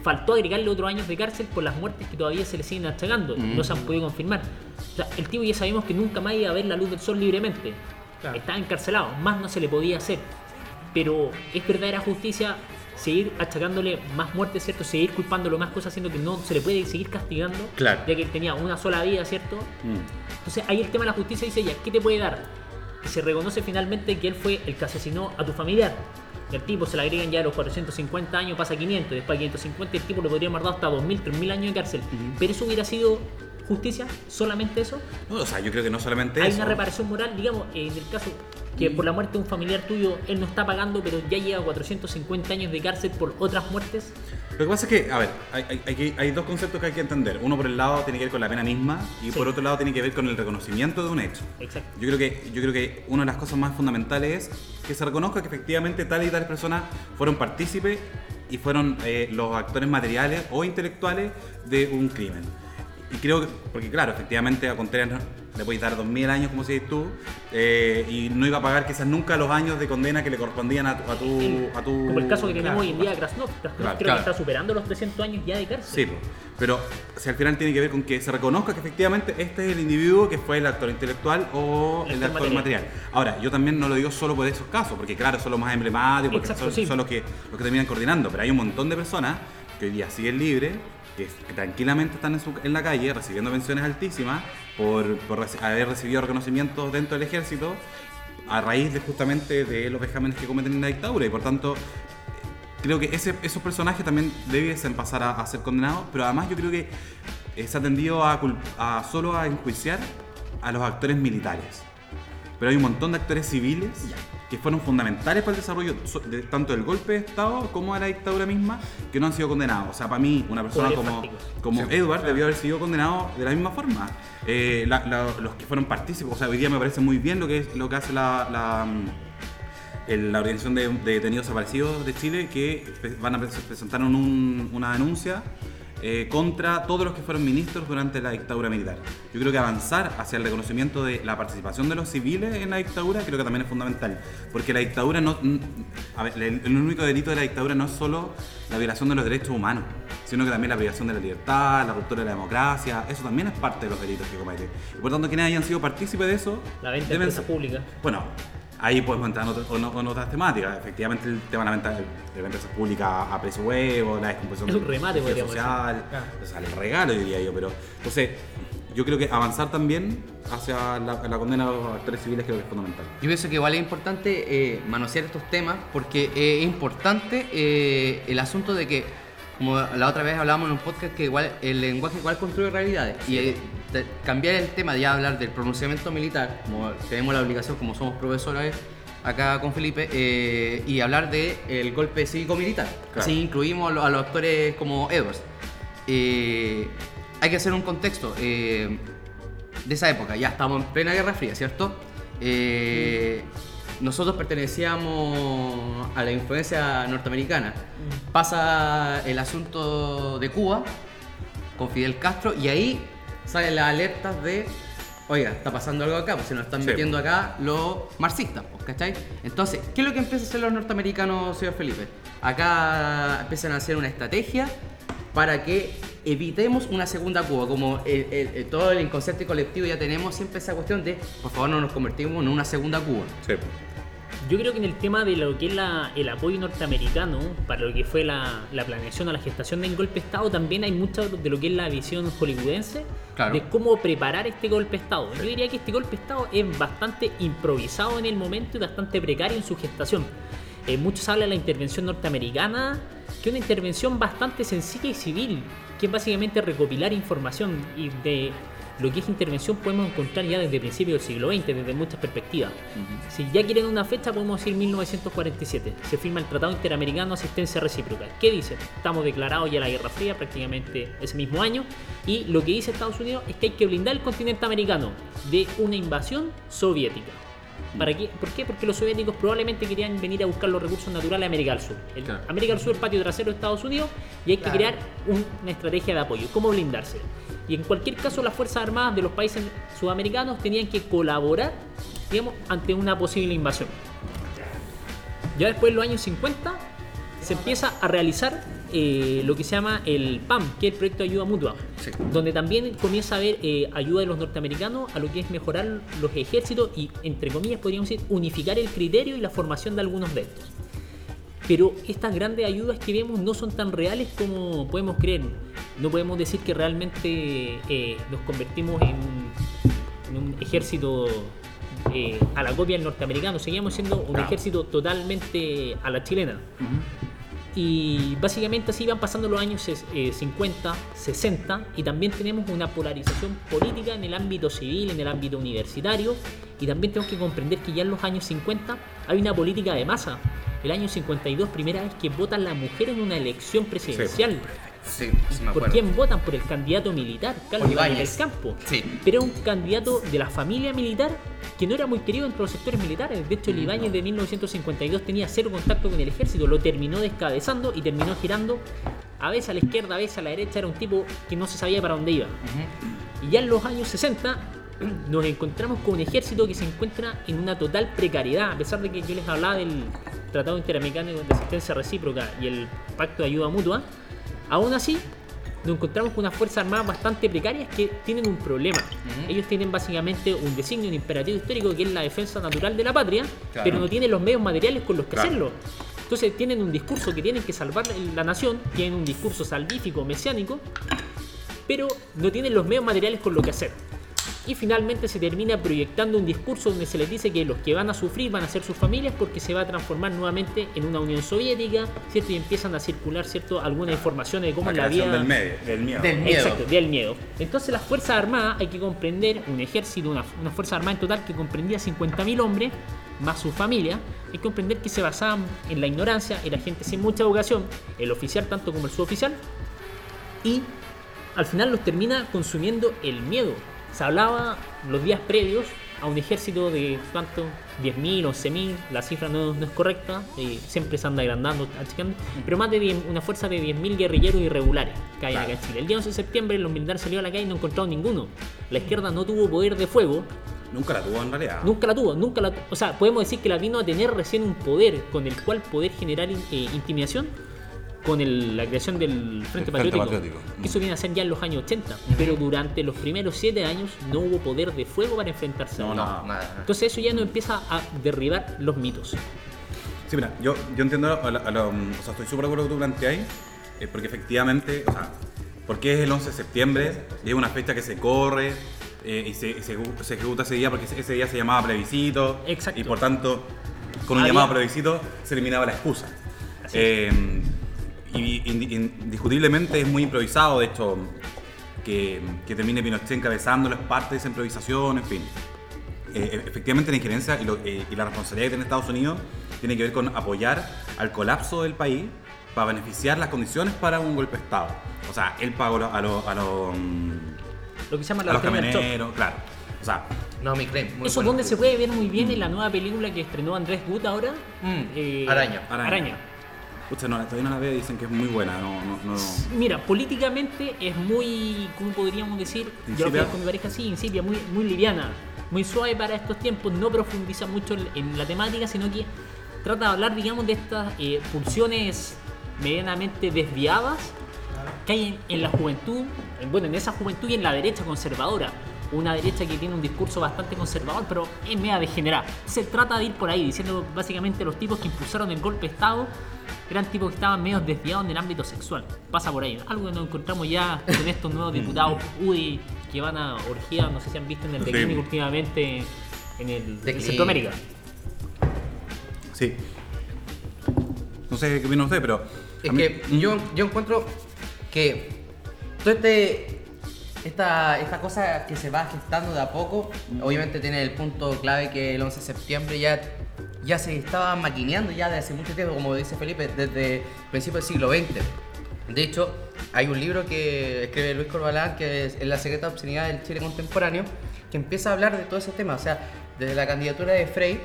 faltó agregarle otros años de cárcel por las muertes que todavía se le siguen achacando y no se han podido confirmar. O sea, el tipo ya sabemos que nunca más iba a ver la luz del sol libremente. Claro. Estaba encarcelado, más no se le podía hacer. Pero es verdadera justicia seguir achacándole más muertes, ¿cierto? Seguir culpándolo más cosas, siendo que no se le puede seguir castigando, Claro. ya que él tenía una sola vida, ¿cierto? Mm. Entonces ahí el tema de la justicia dice ya, ¿qué te puede dar? Que se reconoce finalmente que él fue el que asesinó a tu familiar. Al tipo se le agregan ya los 450 años, pasa a 500, y después a 550 el tipo le podría haber dado hasta 2000, 3000 años de cárcel. Pero eso hubiera sido justicia, solamente eso. No, o sea, yo creo que no solamente Hay eso. una reparación moral, digamos, en el caso que por la muerte de un familiar tuyo él no está pagando, pero ya lleva 450 años de cárcel por otras muertes. Lo que pasa es que, a ver, hay, hay- hay que- hay dos conceptos que hay que entender. Uno por el lado tiene que ver con la pena misma y Sí. por otro lado tiene que ver con el reconocimiento de un hecho. Exacto. Yo creo que yo creo que una de las cosas más fundamentales es que se reconozca que efectivamente tal y tales personas fueron partícipes y fueron eh, los actores materiales o intelectuales de un crimen. Y creo que, porque claro, efectivamente a Contreras le podéis dar 2.000 años, como decís tú, eh, y no iba a pagar quizás nunca los años de condena que le correspondían a tu... A tu, a tu Como el caso que tenemos claro. hoy en día de Krasnov. Krasnov Claro, creo claro. que está superando los 300 años ya de cárcel. Sí, pero si al final tiene que ver con que se reconozca que efectivamente este es el individuo que fue el actor intelectual o El el, actor actor material. material. Ahora, yo también no lo digo solo por esos casos, porque claro, son los más emblemáticos, porque Exacto, son, sí. son los, que, los que terminan coordinando, pero hay un montón de personas que hoy día siguen libres, que, tranquilamente están en, su- en la calle recibiendo pensiones altísimas por, haber recibido reconocimientos dentro del ejército a raíz de justamente de los vejámenes que cometen en la dictadura y por tanto creo que esos personajes también debiesen pasar a, ser condenados, pero además yo creo que eh, se ha tendido a, a solo a enjuiciar a los actores militares. Pero hay un montón de actores civiles que fueron fundamentales para el desarrollo de, tanto del golpe de Estado como de la dictadura misma, que no han sido condenados. O sea, para mí, una persona como, fácticos. como Edward debió haber sido condenado de la misma forma. Eh, la- la- los que fueron partícipes, o sea, hoy día me parece muy bien lo que, es, lo que hace la- la, mm, el- la Organización de, de Detenidos Desaparecidos de Chile que pre- van a pres- presentaron un- una denuncia eh, contra todos los que fueron ministros durante la dictadura militar. Yo creo que avanzar hacia el reconocimiento de la participación de los civiles en la dictadura creo que también es fundamental, porque la dictadura no... A ver, el, único delito de la dictadura no es solo la violación de los derechos humanos, sino que también la privación de la libertad, la ruptura de la democracia, eso también es parte de los delitos que comete. Y por tanto, quienes hayan sido partícipes de eso... La venta de deben públicas. bueno, ahí otro- o- en otras temáticas. Efectivamente, el tema de la venta de de públicas a precio huevo, la descomposición Es un remate, social, decir. Claro. o sea, el regalo, diría yo. Pero, entonces, yo creo que avanzar también hacia la, la condena a los actores civiles creo que es fundamental. Yo pienso que igual es importante eh, manosear estos temas porque eh, es importante eh, el asunto de que, como la otra vez hablábamos en un podcast, que igual el lenguaje igual construye realidades. Y eh, de- cambiar el tema de ya hablar del pronunciamiento militar, como tenemos la obligación, como somos profesores acá con Felipe, eh, y hablar del golpe cívico-militar. Claro. Así incluimos a los, a los actores como Edwards. Eh, hay que hacer un contexto. eh, de esa época. Ya estamos en plena Guerra Fría, ¿cierto? Eh, nosotros pertenecíamos a la influencia norteamericana. Pasa el asunto de Cuba con Fidel Castro y ahí salen las alertas de, oiga, está pasando algo acá, pues se nos están Sí. metiendo acá los marxistas, pues, ¿cachai? Entonces, ¿qué es lo que empiezan a hacer los norteamericanos, señor Felipe? Acá empiezan a hacer una estrategia para que evitemos una segunda Cuba, como el- el- el- todo el inconsciente colectivo ya tenemos siempre esa cuestión de, por favor, no nos convertimos en una segunda Cuba. Sí. Yo creo que en el tema de lo que es la- el apoyo norteamericano para lo que fue la, la planeación o la gestación del golpe de Estado, también hay mucho de lo que es la visión hollywoodense Claro. de cómo preparar este golpe de Estado. Yo diría que este golpe de Estado es bastante improvisado en el momento y bastante precario en su gestación. Eh, muchos hablan de la intervención norteamericana, que es una intervención bastante sencilla y civil, que es básicamente recopilar información y de lo que es intervención podemos encontrar ya desde principios del siglo XX, desde muchas perspectivas. Si ya quieren una fecha, podemos decir 1947. Se firma el Tratado Interamericano de Asistencia Recíproca. ¿Qué dice? Estamos declarados ya la Guerra Fría prácticamente ese mismo año. Y lo que dice Estados Unidos es que hay que blindar el continente americano de una invasión soviética. ¿Para qué? ¿Por qué? Porque los soviéticos probablemente querían venir a buscar los recursos naturales de América del Sur. El- Claro. América del Sur es el patio trasero de Estados Unidos y hay que Claro. crear un- una estrategia de apoyo. ¿Cómo blindarse? Y en cualquier caso, las Fuerzas Armadas de los países sudamericanos tenían que colaborar, digamos, ante una posible invasión. Ya después, en los años 50, se empieza a realizar eh, lo que se llama el PAM, que es el Proyecto de Ayuda Mutua, Sí. donde también comienza a haber eh, ayuda de los norteamericanos a lo que es mejorar los ejércitos y, entre comillas, podríamos decir, unificar el criterio y la formación de algunos de estos. Pero estas grandes ayudas que vemos no son tan reales como podemos creer. No podemos decir que realmente eh, nos convertimos en, en un ejército eh, a la copia del norteamericano. Seguimos siendo un ejército totalmente a la chilena. Y básicamente así van pasando los años eh, 50, 60 y también tenemos una polarización política en el ámbito civil, en el ámbito universitario y también tenemos que comprender que ya en los años 50 hay una política de masa. El año 52, primera vez que votan las mujeres en una elección presidencial. Sí, sí me ¿Por quién votan? Por el candidato militar, Carlos Ibáñez. Del Campo. Sí. Pero un candidato de la familia militar que no era muy querido entre los sectores militares. De hecho, el Ibáñez de 1952 tenía cero contacto con el ejército, lo terminó descabezando y terminó girando a veces a la izquierda, a veces a la derecha. Era un tipo que no se sabía para dónde iba. Y ya en los años 60 [clears throat] nos encontramos con un ejército que se encuentra en una total precariedad, a pesar de que yo les hablaba del Tratado Interamericano de Asistencia Recíproca y el Pacto de Ayuda Mutua. Aún así, nos encontramos con unas fuerzas armadas bastante precarias que tienen un problema. Ellos tienen básicamente un designio, un imperativo histórico que es la defensa natural de la patria, Claro. pero no tienen los medios materiales con los que Claro. hacerlo. Entonces tienen un discurso que tienen que salvar la nación, tienen un discurso salvífico, mesiánico, pero no tienen los medios materiales con lo que hacer. Y finalmente se termina proyectando un discurso donde se les dice que los que van a sufrir van a ser sus familias porque se va a transformar nuevamente en una Unión Soviética, ¿cierto? Y empiezan a circular, ¿cierto? Alguna información de cómo La la vida... del, medio, del miedo. Del miedo. Exacto, del miedo. Entonces las Fuerzas Armadas hay que comprender, un ejército, una, una Fuerza Armada en total que comprendía 50.000 hombres, más su familia, hay que comprender que se basaban en la ignorancia, en la gente sin mucha educación, el oficial tanto como el suboficial, y al final los termina consumiendo el miedo. Se hablaba los días previos a un ejército de cuánto, 10.000, 11.000, la cifra no, no es correcta, siempre se anda agrandando, achicando, pero más de 10 una fuerza de 10.000 guerrilleros irregulares que hay acá en Chile. El día 11 de septiembre los militares salieron a la calle y no encontraron ninguno. La izquierda no tuvo poder de fuego, Nunca la tuvo en realidad. Nunca la tuvo, nunca la O sea, podemos decir que la vino a tener recién un poder con el cual poder generar eh, intimidación con el- la creación del Frente Frente Patriótico. Patriótico. Que Eso viene a ser ya en los años 80. Pero durante los primeros 7 años no hubo poder de fuego para enfrentarse a No, ello. No, nada. Entonces eso ya no empieza a derribar los mitos. Sí, mira, yo, yo entiendo, a lo- a lo- o sea, estoy súper de acuerdo con lo que tú planteáis, eh, porque efectivamente, o sea, porque es el 11 de septiembre, y es una fecha que se corre, eh, y se, y se, se ejecuta ese día porque ese, día se llamaba plebiscito, Exacto. y por tanto, con un Había- llamado plebiscito se eliminaba la excusa. Así Eh, y indi- indiscutiblemente es muy improvisado, de hecho, que, que termine Pinochet encabezando es parte de esa improvisación, en fin. Eh, efectivamente la injerencia y, lo- eh, y la responsabilidad que tiene Estados Unidos tiene que ver con apoyar al colapso del país para beneficiar las condiciones para un golpe de Estado. O sea, él pagó a los a mm, Lo que se llama a los camioneros, claro. O sea, No, mi claim. Muy Eso bueno. donde se puede ver muy bien en la nueva película que estrenó Andrés Wood ahora. Mm, eh, Araña. Araña. Araña. Pucha, no, todavía no la veo, dicen que es muy buena. No, no, no. Mira, políticamente es muy, ¿cómo podríamos decir? Yo lo con mi pareja así, insípida, muy, muy liviana, muy suave para estos tiempos, no profundiza mucho en- en la temática, sino que trata de hablar, digamos, de estas eh, pulsiones medianamente desviadas que hay en, en la juventud, en- bueno, en esa juventud y en la derecha conservadora. Una derecha que tiene un discurso bastante conservador, pero es media degenerada. Se trata de ir por ahí, diciendo básicamente los tipos que impulsaron el golpe de Estado eran tipos que estaban medio desviados en el ámbito sexual. Pasa por ahí. Algo que nos encontramos ya con estos nuevos diputados UDI que van a orgías, no sé si han visto en el Sí. declínio últimamente en el en. Centroamérica. Sí. No sé qué opina usted, pero. Es mí- que yo, yo encuentro que todo este esta, esta cosa que se va gestando de a poco, obviamente tiene el punto clave que el 11 de septiembre ya, ya se estaba maquineando ya desde hace mucho tiempo, como dice Felipe, desde principios del siglo XX. De hecho, hay un libro que escribe Luis Corbalán, que es La secreta obscenidad del Chile contemporáneo, que empieza a hablar de todo ese tema. O sea, desde la candidatura de Frey,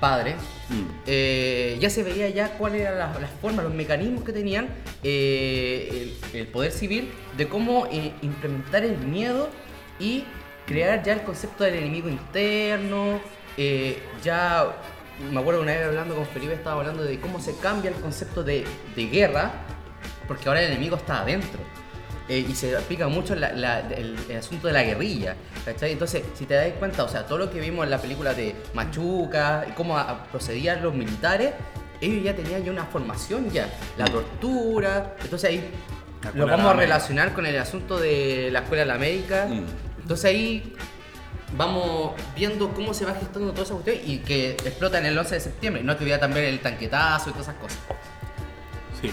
padre, Mm. eh, ya se veía ya cuáles eran las, las formas, los mecanismos que tenían eh, el, el poder civil de cómo eh, implementar el miedo y crear ya el concepto del enemigo interno. ya me acuerdo una vez hablando con Felipe, estaba hablando de cómo se cambia el concepto de, de guerra, porque ahora el enemigo está adentro. Eh, y se aplica mucho la- la- el, el asunto de la guerrilla, ¿cachai? Entonces, si te das cuenta, o sea, todo lo que vimos en la película de Machuca y cómo a- a- procedían los militares, ellos ya tenían ya una formación ya, la tortura, entonces ahí lo vamos a relacionar con el asunto de la Escuela de la América, Mm. entonces ahí vamos viendo cómo se va gestando toda esa cuestión y que explota en el 11 de septiembre, no que hubiera también el tanquetazo y todas esas cosas. Sí.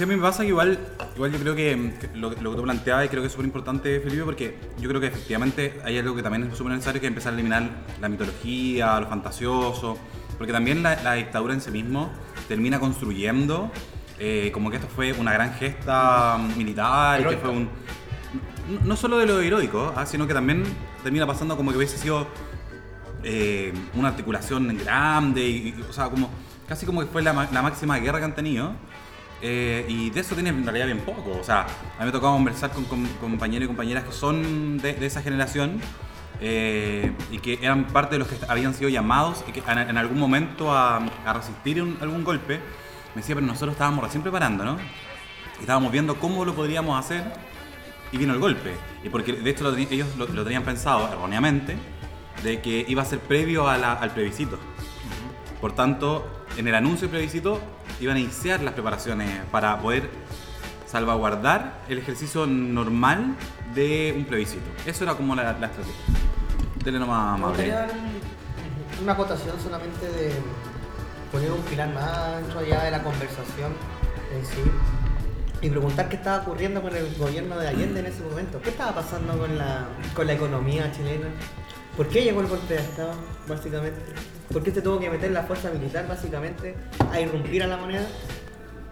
A mí me pasa que igual, igual yo creo que, lo, lo que tú planteabas y creo que es súper importante, Felipe, porque yo creo que efectivamente hay algo que también es súper necesario, que es empezar a eliminar la mitología, lo fantasioso, porque también la, la dictadura en sí mismo termina construyendo eh, como que esto fue una gran gesta militar, que fue un... no- solo de lo heroico, ah, sino que también termina pasando como que hubiese sido eh, una articulación grande, y, y, o sea, como casi como que fue la, ma- la máxima guerra que han tenido. Eh, y de eso tiene en realidad bien poco. O sea, a mí me tocado conversar con, compañeros y compañeras que son de, esa generación eh, y que eran parte de los que habían sido llamados y que en, algún momento a, a resistir algún golpe. Me decía, pero nosotros estábamos recién preparando, ¿no? Y estábamos viendo cómo lo podríamos hacer y vino el golpe. Y porque de hecho lo ellos lo, lo tenían pensado erróneamente de que iba a ser previo a la- al plebiscito. Por tanto, en el anuncio del plebiscito iban a iniciar las preparaciones para poder salvaguardar el ejercicio normal de un plebiscito. Eso era como la, la estrategia. Dele nomás, un- una acotación solamente de poner un pilar más dentro ya de la conversación en sí y preguntar qué estaba ocurriendo con el gobierno de Allende en ese momento. ¿Qué estaba pasando con la, con la economía chilena? ¿Por qué llegó el golpe de Estado, básicamente? ¿Por qué se tuvo que meter la fuerza militar, básicamente, a irrumpir a la moneda?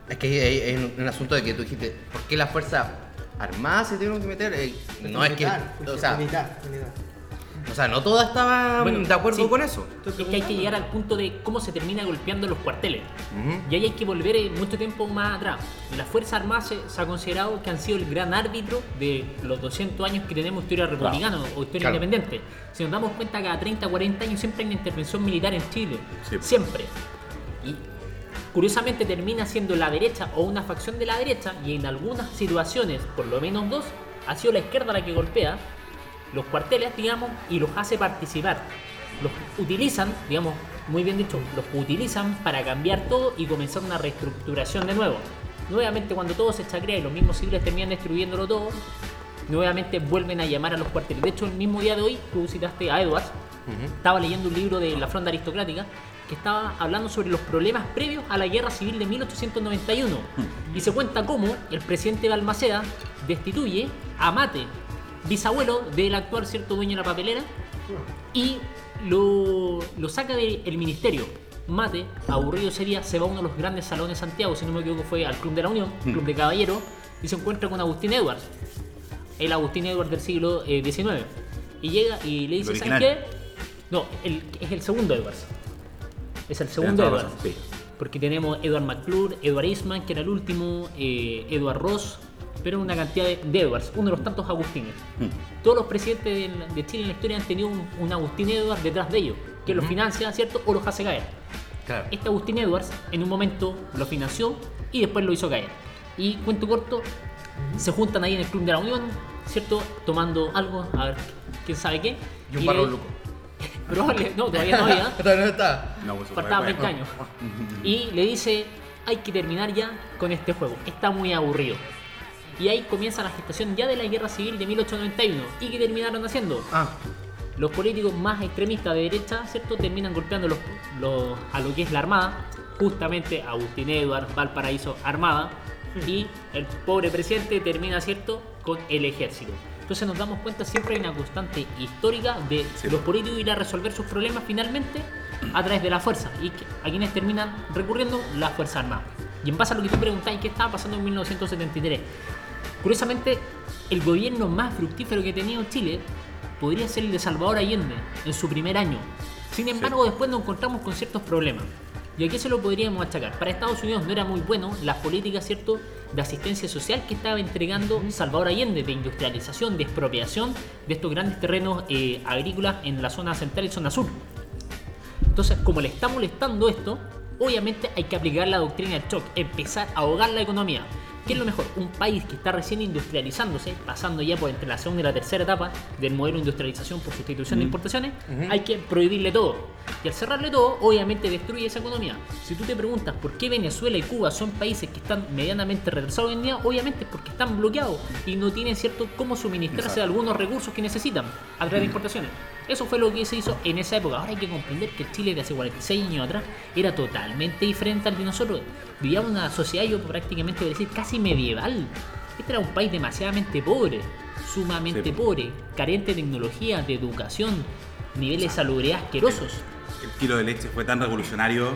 Es que hay un, un asunto de que tú dijiste, ¿por qué las fuerzas armadas se tuvieron que meter? Eh, no es que. Militar, O sea, militar, militar. O sea, no todas estaban Bueno, de acuerdo sí. con eso. Es que hay que llegar al punto de cómo se termina golpeando los cuarteles. Y ahí hay que volver eh, mucho tiempo más atrás. Las Fuerzas Armadas se, se ha considerado que han sido el gran árbitro de los 200 años que tenemos historia republicana o historia Claro. independiente. Si nos damos cuenta, cada 30, 40 años siempre hay una intervención militar en Chile. Sí. Siempre. Y curiosamente termina siendo la derecha o una facción de la derecha y en algunas situaciones, por lo menos dos, ha sido la izquierda la que golpea los cuarteles, digamos, y los hace participar. Los utilizan, digamos, muy bien dicho, los utilizan para cambiar todo y comenzar una reestructuración de nuevo. Nuevamente cuando todo se chacrea y los mismos civiles terminan destruyéndolo todo, nuevamente vuelven a llamar a los cuarteles. De hecho, el mismo día de hoy, tú citaste a Edwards, estaba leyendo un libro de la Fronda Aristocrática que estaba hablando sobre los problemas previos a la guerra civil de 1891 y se cuenta cómo el presidente Balmaceda destituye a Mate, bisabuelo del actual cierto dueño de la papelera, y lo, lo saca del ministerio. Mate, aburrido ese día, se va a uno de los grandes salones de Santiago, si no me equivoco fue al Club de la Unión, Club de Caballeros, y se encuentra con Agustín Edwards, el Agustín Edwards del siglo eh, XIX. Y llega y le dice, ¿sabes qué? No, el- es el segundo Edwards. Es el segundo Edwards. sí. Porque tenemos Edward McClure, Edward Eastman, que era el último, eh, Edward Ross, pero una cantidad de, de Edwards, uno de los tantos Agustines. Mm. Todos los presidentes de, de Chile en la historia han tenido un, un Agustín Edwards detrás de ellos, que los financia, ¿cierto? O los hace caer. Claro. Este Agustín Edwards en un momento lo financió y después lo hizo caer. Y cuento corto, se juntan ahí en el Club de la Unión, ¿cierto? Tomando algo, a ver, quién sabe qué. Y un le- barro luco. [laughs] Probable, no, todavía no había. [laughs] Todavía no está. No, pues, Faltaban bueno. 20 años. [laughs] Y le dice, hay que terminar ya con este juego, está muy aburrido. Y ahí comienza la gestación ya de la guerra civil de 1891. ¿Y qué terminaron haciendo? Ah, Los políticos más extremistas de derecha, ¿cierto? Terminan golpeando los, los- a lo que es la Armada. Justamente Agustín Edwards, Valparaíso, Armada. Y el pobre presidente termina, ¿cierto? Con el ejército. Entonces nos damos cuenta siempre hay una constante histórica de Sí. los políticos ir a resolver sus problemas finalmente a través de la fuerza. Y que- a quienes terminan recurriendo la Fuerza Armada. Y en base a lo que tú preguntabas, ¿qué estaba pasando en 1973? Curiosamente, el gobierno más fructífero que ha tenido Chile podría ser el de Salvador Allende en su primer año. Sin embargo, después nos encontramos con ciertos problemas. ¿Y a qué se lo podríamos achacar? Para Estados Unidos no era muy bueno las políticas, ¿cierto?, de asistencia social que estaba entregando Salvador Allende, de industrialización, de expropiación de estos grandes terrenos eh, agrícolas en la zona central y zona sur. Entonces, como le está molestando esto, obviamente hay que aplicar la doctrina del shock, empezar a ahogar la economía. ¿Qué es lo mejor? Un país que está recién industrializándose, pasando ya por entre la segunda y la tercera etapa del modelo de industrialización por sustitución de importaciones, hay que prohibirle todo. Y al cerrarle todo, obviamente destruye esa economía. Si tú te preguntas por qué Venezuela y Cuba son países que están medianamente retrasados hoy en día, obviamente es porque están bloqueados y no tienen cierto cómo suministrarse de algunos recursos que necesitan a través de importaciones. Eso fue lo que se hizo en esa época. Ahora hay que comprender que el Chile de hace 46 años atrás era totalmente diferente al de nosotros. Vivíamos una sociedad, yo prácticamente voy a decir, casi medieval. Este era un país demasiadamente pobre, sumamente Sí. pobre, carente de tecnología, de educación, niveles de salubridad asquerosos. El kilo de leche fue tan revolucionario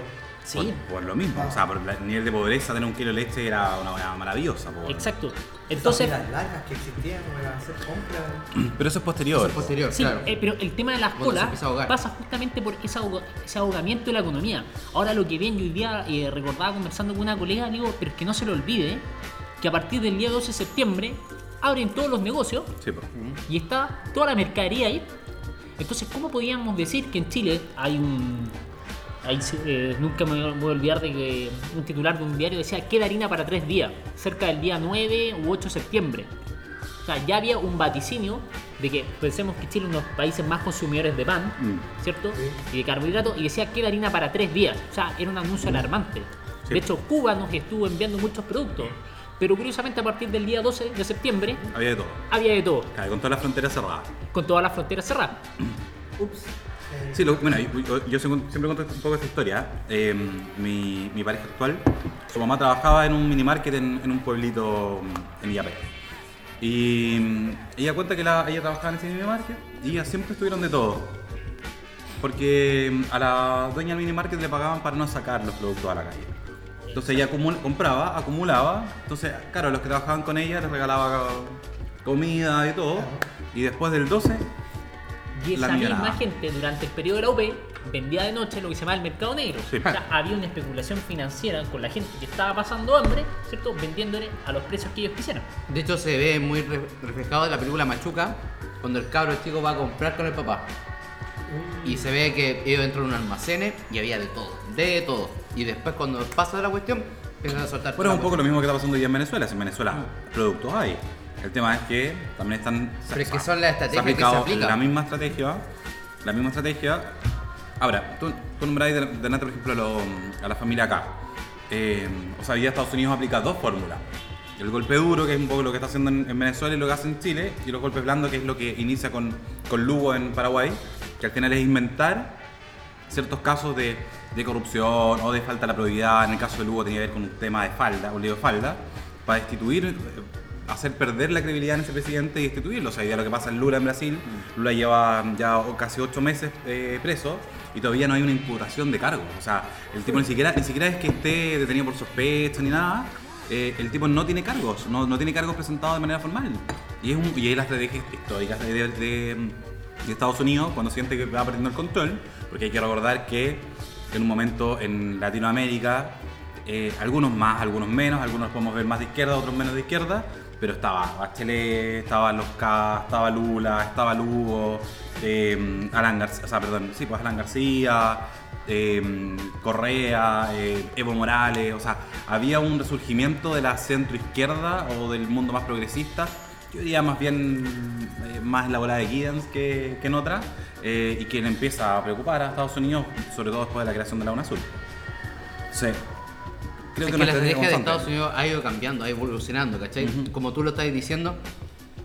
Sí. por, por lo mismo. O sea, por el nivel de pobreza, tener un kilo de leche era una hueá maravillosa. Exacto. Entonces, Entonces, las largas que existían para hacer compras. Pero eso es posterior. Eso es posterior, Sí, claro. eh, pero el tema de las colas pasa justamente por ese, ahoga- ese ahogamiento de la economía. Ahora lo que ven, yo hoy día eh, recordaba conversando con una colega, digo, pero es que no se lo olvide que a partir del día 12 de septiembre abren todos los negocios Sí, y está toda la mercadería ahí. Entonces, ¿cómo podíamos decir que en Chile hay un... hay, eh, nunca me voy a olvidar de que un titular de un diario decía queda harina para tres días, cerca del día 9 u 8 de septiembre. O sea, ya había un vaticinio de que pensemos que Chile es uno de los países más consumidores de pan, Mm. ¿cierto? Y de carbohidratos, y decía queda harina para tres días. O sea, era un anuncio alarmante. Sí. De hecho, Cuba nos estuvo enviando muchos productos. Pero curiosamente a partir del día 12 de septiembre Había de todo. había de todo, Claro, con todas las fronteras cerradas. con todas las fronteras cerradas. Ups. Sí, lo- bueno, yo, siempre cuento un poco esta historia. Eh, mi, mi pareja actual, su mamá trabajaba en un mini market en, en un pueblito mm, en Illapel. Y mm, ella cuenta que la- ella trabajaba en ese mini market y ellas siempre estuvieron de todo. Porque mm, a la dueña del mini market le pagaban para no sacar los productos a la calle. Entonces ella acumula- compraba, acumulaba. Entonces, claro, los que trabajaban con ella les regalaba comida y todo. Y después del 12, Y La esa misma gente durante el periodo de la UP vendía de noche lo que se llama el mercado negro. Sí. O sea, había una especulación financiera con la gente que estaba pasando hambre, ¿cierto? Vendiéndole a los precios que ellos quisieran. De hecho, se ve muy re- reflejado en la película Machuca, cuando el cabro chico va a comprar con el papá. Y se ve que ellos entran en un almacén y había de todo, de todo. Y después, cuando pasa de la cuestión, empiezan a soltar. Bueno, un poco lo mismo que está pasando hoy en Venezuela. Si en Venezuela productos hay. El tema es que también están. Pero es que son las se estrategias que se aplican. La misma estrategia. La misma estrategia. Ahora, tú, tú de, de por ejemplo, a, lo- a la familia acá. Eh, o sea, hoy día Estados Unidos aplica dos fórmulas. El golpe duro, que es un poco lo que está haciendo en, en Venezuela y lo que hace en Chile, y los golpes blandos, que es lo que inicia con, con Lugo en Paraguay, que al final es inventar ciertos casos de, de corrupción o de falta de la probidad. En el caso de Lugo tenía que ver con un tema de falda, un lío de falda, para destituir, hacer perder la credibilidad en ese presidente y destituirlo. O sea, ya lo que pasa en Lula en Brasil, Lula lleva ya casi ocho meses eh, preso y todavía no hay una imputación de cargos. O sea, el tipo ni siquiera, ni siquiera es que esté detenido por sospecha ni nada. Eh, el tipo no tiene cargos, no, no tiene cargos presentados de manera formal. Y es, un, y es la estrategia histórica de- de- Estados Unidos cuando siente que va perdiendo el control, porque hay que recordar que en un momento en Latinoamérica, eh, algunos más, algunos menos, algunos podemos ver más de izquierda, otros menos de izquierda, pero estaba Bachelet, estaba los K, estaba Lula, estaba Lugo, eh, Alan García, o sea, perdón, sí, pues Alan García, eh, Correa, eh, Evo Morales, o sea, había un resurgimiento de la centroizquierda o del mundo más progresista yo diría más bien eh, más en la bola de Giddens que, que en otra, eh, y quien empieza a preocupar a Estados Unidos, sobre todo después de la creación de la UNASUR. Sí. Creo es una que la estrategia de. Estados Unidos ha ido cambiando, ha ido evolucionando, ¿cachai? Como tú lo estás diciendo,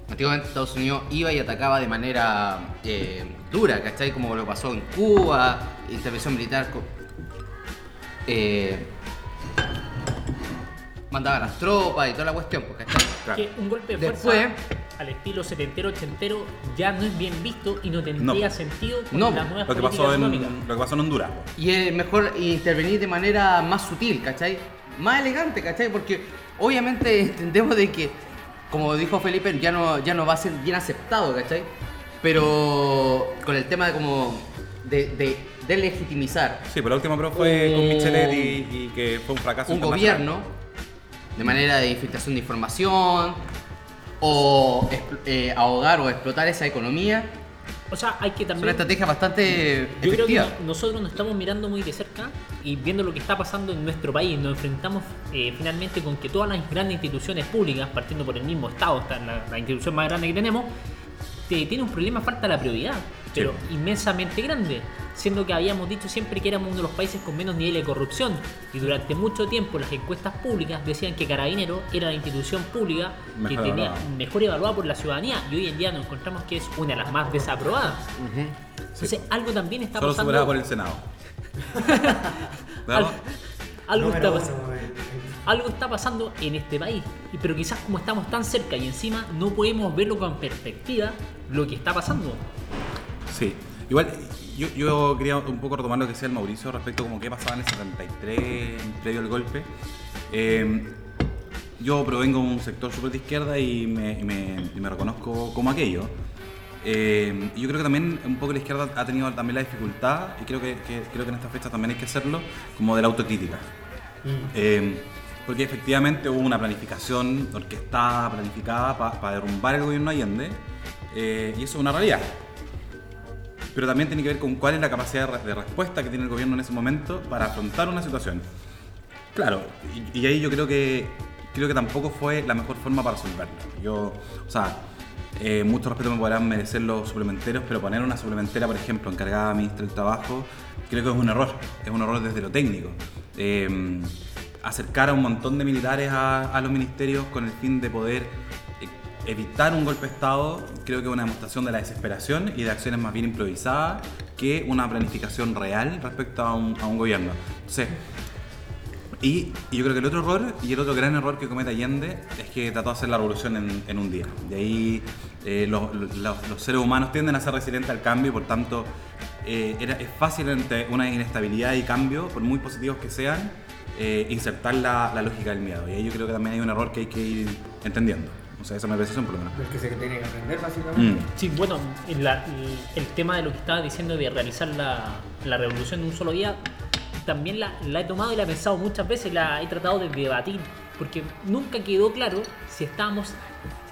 antiguamente Estados Unidos iba y atacaba de manera eh, dura, ¿cachai? Como lo pasó en Cuba, intervención militar. eh, mandaba a las tropas y toda la cuestión, pues, ¿cachai? Claro. Que un golpe de Después- fuerza al estilo setentero ochentero ya no es bien visto y no tendría No. sentido con No, las nuevas Lo que, políticas pasó en, económicas. lo que pasó en Honduras. Y es mejor intervenir de manera más sutil, ¿cachai? Más elegante, ¿cachai? Porque obviamente [laughs] entendemos de que, como dijo Felipe, ya no, ya no va a ser bien aceptado, ¿cachai? pero con el tema de como de, de, de legitimizar Sí, pero la última prueba fue con Un- Michelet y, y que fue un fracaso. un gobierno de manera de infiltración de información o eh, ahogar o explotar esa economía O sea, hay que es una también. estrategia bastante Yo creo que nosotros nos estamos mirando muy de cerca y viendo lo que está pasando en nuestro país. Nos enfrentamos eh, finalmente con que todas las grandes instituciones públicas, partiendo por el mismo Estado, esta es la, la institución más grande que tenemos, te- tiene un problema, falta la prioridad, pero inmensamente grande. Siendo que habíamos dicho siempre que éramos uno de los países con menos nivel de corrupción. Y durante mucho tiempo las encuestas públicas decían que Carabinero era la institución pública que Mejor tenía evaluada. mejor evaluada por la ciudadanía. Y hoy en día nos encontramos que es una de las más desaprobadas. Entonces, algo también está Solo pasando. superada por el Senado. [laughs] Algo, está pasando, uno, eh. algo está pasando en este país. Y- Pero quizás como estamos tan cerca y encima no podemos verlo con perspectiva lo que está pasando. Sí. Igual, yo, yo quería un poco retomar lo que decía el Mauricio respecto como qué pasaba en el 73, previo al golpe. Eh, yo provengo de un sector súper de izquierda y me, y me- y me reconozco como aquello. Eh, yo creo que también un poco la izquierda ha tenido también la dificultad, y creo que, que- creo que en esta fecha también hay que hacerlo, como de la autocrítica. Eh, porque efectivamente hubo una planificación orquestada, planificada para derrumbar el gobierno Allende, eh, y eso es una realidad. Pero también tiene que ver con cuál es la capacidad de, re- de respuesta que tiene el gobierno en ese momento para afrontar una situación. Claro, y, ahí yo creo que creo que tampoco fue la mejor forma para resolverlo. Yo, o sea, eh, mucho respeto me podrán merecer los suplementeros, pero poner una suplementera, por ejemplo, encargada de ministra del Trabajo, creo que es un error. Es un error desde lo técnico. Eh, acercar a un montón de militares a, los ministerios con el fin de poder evitar un golpe de Estado, creo que es una demostración de la desesperación y de acciones más bien improvisadas que una planificación real respecto a un, a un gobierno. Entonces, y, y yo creo que el otro error, y el otro gran error que comete Allende, es que trató de hacer la revolución en, en un día. De ahí eh, los- los seres humanos tienden a ser resilientes al cambio y por tanto eh, era, es fácil entre una inestabilidad y cambio, por muy positivos que sean, eh, insertar la, la lógica del miedo. Y ahí yo creo que también hay un error que hay que ir entendiendo. O sea, esa es mi apreciación por lo menos. Del que se tiene que aprender, básicamente. Mm. Sí, bueno, la- el, el tema de lo que estaba diciendo de realizar la, la revolución en un solo día, también la, la he tomado y la he pensado muchas veces, la he tratado de debatir, porque nunca quedó claro si estábamos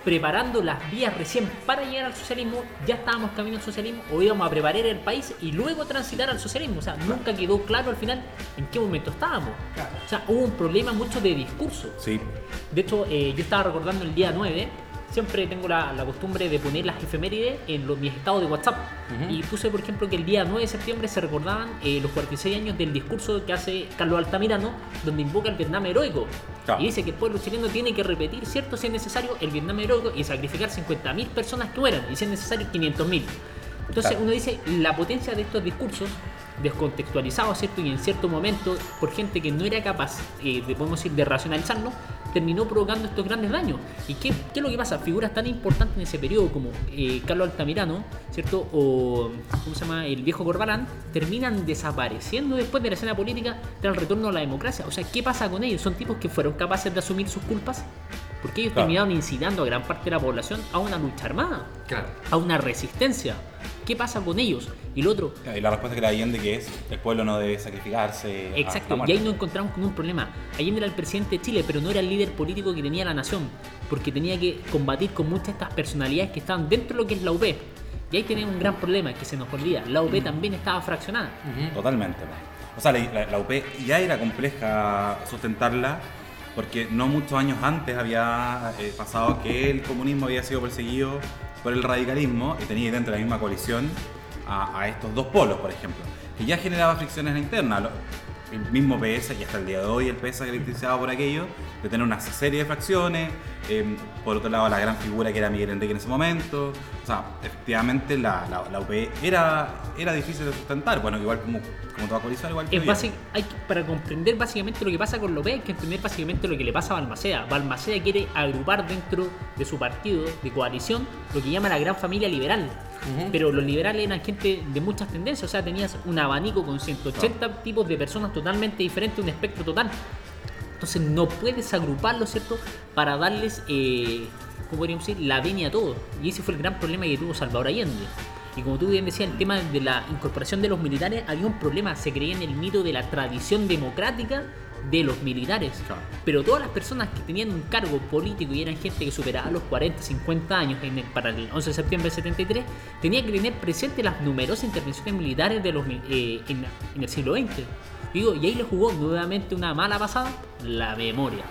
preparando las vías recién para llegar al socialismo, ya estábamos camino al socialismo, o íbamos a preparar el país y luego transitar al socialismo. O sea, nunca quedó claro al final en qué momento estábamos. O sea, hubo un problema mucho de discurso. Sí, De hecho, eh, yo estaba recordando el día 9. Siempre tengo la, la costumbre de poner las efemérides en los, mis estados de WhatsApp. Y puse, por ejemplo, que el día 9 de septiembre se recordaban eh, los 46 años del discurso que hace Carlos Altamirano, donde invoca el Vietnam heroico. Claro. Y dice que el pueblo chileno tiene que repetir, cierto, si es necesario, el Vietnam heroico y sacrificar 50.000 personas que mueran, y si es necesario, 500.000. Entonces Claro. uno dice, la potencia de estos discursos descontextualizados, ¿cierto? Y en cierto momento, por gente que no era capaz, eh, de, podemos decir, de racionalizarlo, terminó provocando estos grandes daños. ¿Y qué, qué es lo que pasa? Figuras tan importantes en ese periodo como eh, Carlos Altamirano, ¿cierto? O, ¿cómo se llama? El viejo Corbalán, terminan desapareciendo después de la escena política tras el retorno a la democracia. O sea, ¿qué pasa con ellos? ¿Son tipos que fueron capaces de asumir sus culpas? Porque ellos Claro. terminaron incitando a gran parte de la población a una lucha armada, Claro. a una resistencia. ¿Qué pasa con ellos? Y lo otro, y la respuesta que da Allende que es el pueblo no debe sacrificarse. hasta Exacto, y ahí nos encontramos con un problema. Allende era el presidente de Chile, pero no era el líder político que tenía la nación, porque tenía que combatir con muchas de estas personalidades que estaban dentro de lo que es la UP. Y ahí tenemos un gran problema que se nos olvida. La UP también estaba fraccionada. Totalmente. O sea, la, la- la UP ya era compleja sustentarla porque no muchos años antes había eh, pasado que el comunismo había sido perseguido por el radicalismo y tenía dentro de la misma coalición a, a estos dos polos, por ejemplo, que ya generaba fricciones internas. El mismo PS, y hasta el día de hoy el PS se caracterizaba por aquello, de tener una serie de fracciones, eh, por otro lado la gran figura que era Miguel Enrique en ese momento, o sea, efectivamente la, la, la UP era, era difícil de sustentar, bueno, igual como, como toda coalición, igual que básic- hay que- para comprender básicamente lo que pasa con la UP, hay que entender básicamente lo que le pasa a Balmaceda. Balmaceda quiere agrupar dentro de su partido de coalición lo que llama la gran familia liberal. Pero los liberales eran gente de muchas tendencias, o sea, tenías un abanico con 180 tipos de personas totalmente diferentes, un espectro total. Entonces no puedes agruparlos, ¿cierto? Para darles, eh, ¿cómo podríamos decir? La venia a todos. Y ese fue el gran problema que tuvo Salvador Allende. Y como tú bien decías, el tema de la incorporación de los militares, había un problema, se creía en el mito de la tradición democrática de los militares. Claro. Pero todas las personas que tenían un cargo político y eran gente que superaba los 40, 50 años en el- para el 11 de septiembre del 73, tenían que tener presente las numerosas intervenciones militares de los, eh, en, en el siglo XX. Digo, y ahí le jugó nuevamente una mala pasada, la memoria.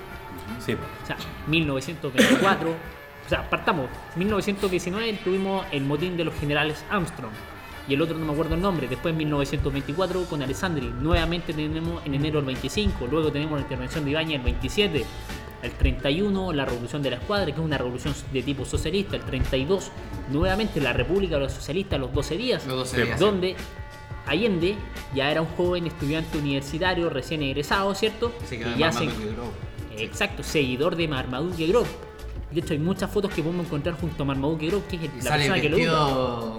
Sí. O sea, 1924, o sea, partamos, 1919 tuvimos el motín de los generales Armstrong. Y el otro no me acuerdo el nombre. Después 1924 con Alessandri. Nuevamente tenemos en enero el 25. Luego tenemos la intervención de Ibañez el 27. El 31 la revolución de la escuadra, que es una revolución de tipo socialista. El 32 nuevamente la República de los Socialistas los 12 días. Los 12 Sí, días. Donde Allende ya era un joven estudiante universitario recién egresado, ¿cierto? Se Que quedó ya en se-. Exacto, seguidor de Marmaduke Grove. De hecho, hay muchas fotos que podemos encontrar junto a Marmaduke Grove, que es Y la persona que lo.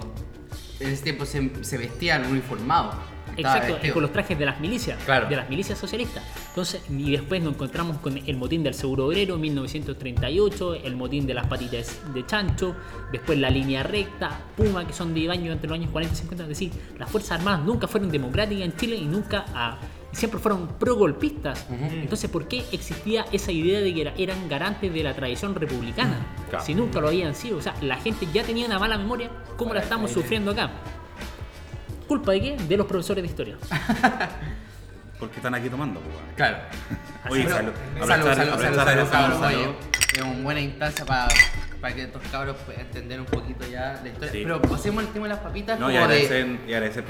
En ese tiempo se, se vestían uniformados. Exacto, vestido. con los trajes de las milicias, Claro. de las milicias socialistas. Entonces, y después nos encontramos con el motín del Seguro Obrero en 1938, el motín de las patitas de chancho, después la línea recta, Puma, que son de baño entre los años 40 y 50. Es decir, las Fuerzas Armadas nunca fueron democráticas en Chile y nunca ah, y siempre fueron pro-golpistas. Entonces, ¿por qué existía esa idea de que era- eran garantes de la tradición republicana? Si nunca lo habían sido. O sea, la gente ya tenía una mala memoria, ¿cómo la estamos sufriendo acá? ¿Culpa de qué? De los profesores de historia. [laughs] Porque están aquí tomando, pues. Claro. Oye, Salud, salud. salud, salud, Es una buena instancia para, para que estos cabros puedan entender un poquito ya la historia. Sí. Pero pasemos al tema de las papitas No, y como de... agradecer, y agradecer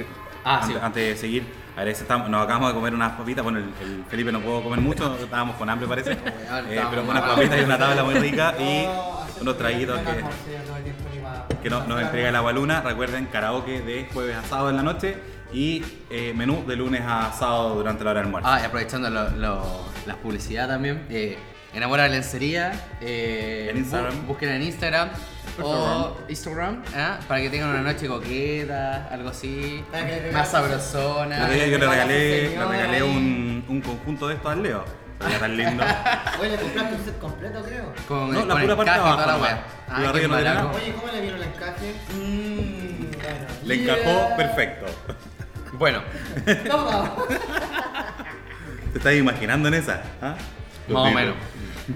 Ah, antes, sí. antes de seguir, agradecer, estamos- nos acabamos de comer unas papitas, bueno, el, el Felipe no pudo comer mucho, [laughs] estábamos con hambre parece, [laughs] Eh, pero unas papitas y una tabla muy rica y [laughs] hace unos traguitos que que, almorcé todo el tiempo ni pa- que no- nos entrega agua luna, recuerden karaoke de jueves a sábado en la noche y eh, menú de lunes a sábado durante la hora del almuerzo. Ah, y aprovechando lo, lo- la publicidad también. Eh, Enamora de lencería. Eh, En Instagram. bu- Busquen en Instagram. O Instagram, ¿ah? para que tengan una noche coqueta, algo así, más sabrosona. yo le regalé, le regalé un, un conjunto de estos al Leo. Era tan lindo. [laughs] Oye, le compraste un set completo, creo. Con, No, la con pura parte de abajo toda la wea. La Ah, no nada. Oye, ¿cómo le vieron el encaje? Mmm, bueno. Le encajó perfecto. Bueno, [laughs] Vamos. ¿Te estás imaginando en esa? ¿Ah? Más o menos.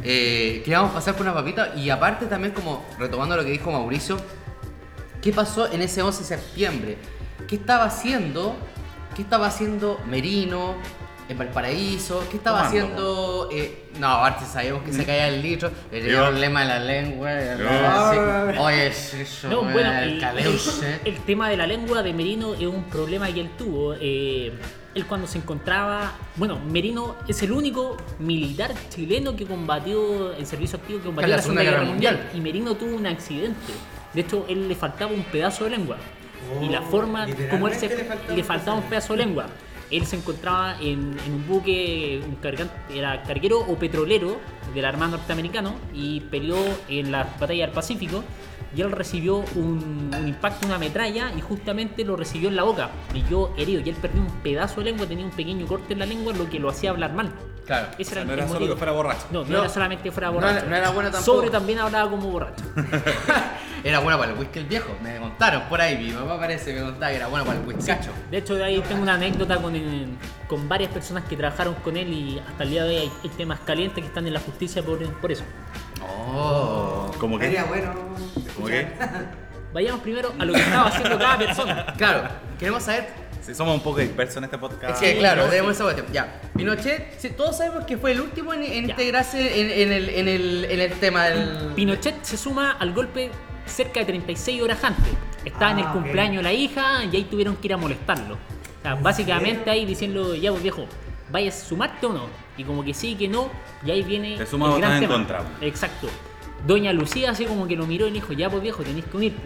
Eh, queríamos pasar por una papita y aparte también como retomando lo que dijo Mauricio, ¿qué pasó en ese 11 de septiembre? ¿Qué estaba haciendo? ¿Qué estaba haciendo Merino en Valparaíso? ¿Qué estaba Tomando, haciendo? eh, no, aparte sabíamos que se caía el litro, le tenía un lema de la lengua. y Yo- así. Oye, es eso, No, bueno, el el- el tema de la lengua de Merino es un problema que él tuvo. Eh, él cuando se encontraba, bueno, Merino es el único militar chileno que combatió el servicio activo que combatió la Segunda Guerra Mundial. Y Merino tuvo un accidente. De hecho, él le faltaba un pedazo de lengua. y la Oh, forma como él se, le faltaba le un faltaba un pedazo de lengua. Él se encontraba en, en un buque, un cargante, era carguero o petrolero de la Armada norteamericano y peleó en la batalla del Pacífico y él recibió un, un impacto, una metralla y justamente lo recibió en la boca y yo herido y él perdió un pedazo de lengua, tenía un pequeño corte en la lengua lo que lo hacía hablar mal. Claro. Ese O sea, el- no el era solo motivo. que fuera borracho. No, no, No. era solamente que fuera No borracho. era- no era bueno tampoco. Sobre también hablaba como borracho. [laughs] Era bueno para el whisky el viejo, me contaron por ahí, mi papá parece que me contaba que era bueno para el whisky cacho. De hecho, de ahí tengo una anécdota con, el- con varias personas que trabajaron con él y hasta el día de hoy hay, hay temas calientes que están en la justicia por, por eso. Oh. Como que. Sería bueno. Como que. [laughs] Vayamos primero a lo que estaba haciendo cada persona. Claro, queremos saber. Sí, somos un poco dispersos en este podcast. Sí, claro, no, tenemos esa cuestión. Ya, Pinochet, sí, todos sabemos que fue el último en, integrarse en, en el, en, el, en el tema del. Pinochet se suma al golpe cerca de 36 horas antes. Estaba en el Ah, cumpleaños de la hija y ahí tuvieron que ir a molestarlo. O sea, básicamente ahí diciendo, ya pues viejo, ¿vayas a sumarte o no? Y como que sí, que no, y ahí viene Te el gran en tema. contra. Exacto. Doña Lucía así como que lo miró y le dijo, ya pues viejo, tenés que unirte.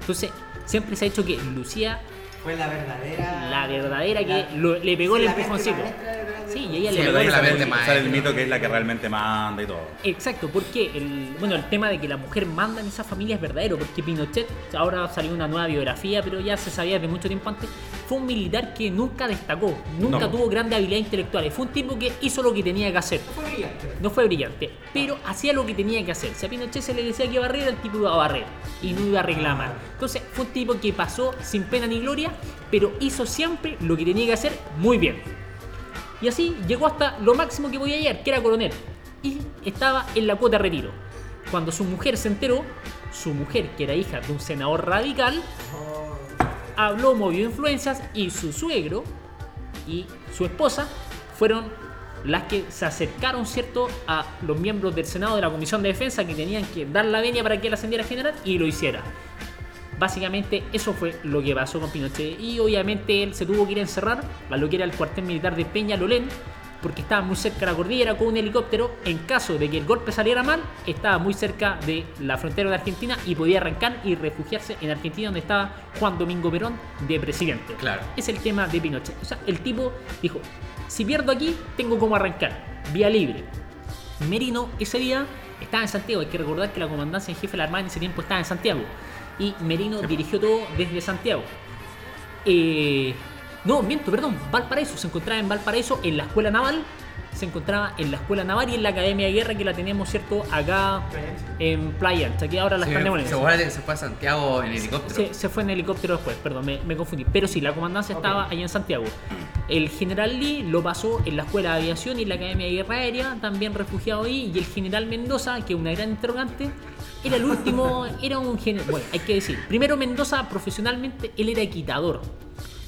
Entonces, siempre se ha dicho que Lucía, Fue la verdadera. la verdadera que la- lo- le pegó sí, el empujoncito. maestra Sí, y ella Sí, le pegó la mente. Sale el mito que es la que realmente manda y todo. Exacto, porque el, bueno, el tema de que la mujer manda en esa familia es verdadero, porque Pinochet, ahora salió una nueva biografía, pero ya se sabía desde mucho tiempo antes, fue un militar que nunca destacó, nunca No. tuvo grandes habilidades intelectuales, fue un tipo que hizo lo que tenía que hacer. Fue brillante. No fue brillante, pero hacía lo que tenía que hacer. Si a Pinochet se le decía que iba a barrer, el tipo iba a barrer y no iba a reclamar. Entonces fue un tipo que pasó sin pena ni gloria, pero hizo siempre lo que tenía que hacer muy bien. Y así llegó hasta lo máximo que podía llegar, que era coronel. Y estaba en la cuota de retiro. Cuando su mujer se enteró, su mujer, que era hija de un senador radical, habló, movió influencias y su suegro y su esposa fueron las que se acercaron, ¿cierto?, a los miembros del Senado de la Comisión de Defensa que tenían que dar la venia para que él ascendiera general y lo hiciera. Básicamente eso fue lo que pasó con Pinochet y obviamente él se tuvo que ir a encerrar a lo que era el cuartel militar de Peñalolén porque estaba muy cerca de la cordillera con un helicóptero. En caso de que el golpe saliera mal, estaba muy cerca de la frontera de Argentina y podía arrancar y refugiarse en Argentina donde estaba Juan Domingo Perón de presidente. Claro. Es el tema de Pinochet. O sea, el tipo dijo, si pierdo aquí, tengo como arrancar. Vía libre. Merino ese día estaba en Santiago. Hay que recordar que la comandancia en jefe de la Armada en ese tiempo estaba en Santiago. Y Merino dirigió todo desde Santiago. Eh, no, miento, perdón. Valparaíso. Se encontraba en Valparaíso, en la escuela naval. Se encontraba en la escuela naval y en la Academia de Guerra que la tenemos, ¿cierto? Acá en Playa que ahora la Sí, que se fue a Santiago en helicóptero. Se, se fue en helicóptero después, perdón, me, me confundí. Pero sí, la comandancia estaba allá en Santiago. El general Lee lo pasó en la Escuela de Aviación y en la Academia de Guerra Aérea, también refugiado ahí. Y el general Mendoza, que es una gran interrogante, era el último, era un general. Bueno, hay que decir, primero Mendoza profesionalmente, él era equitador.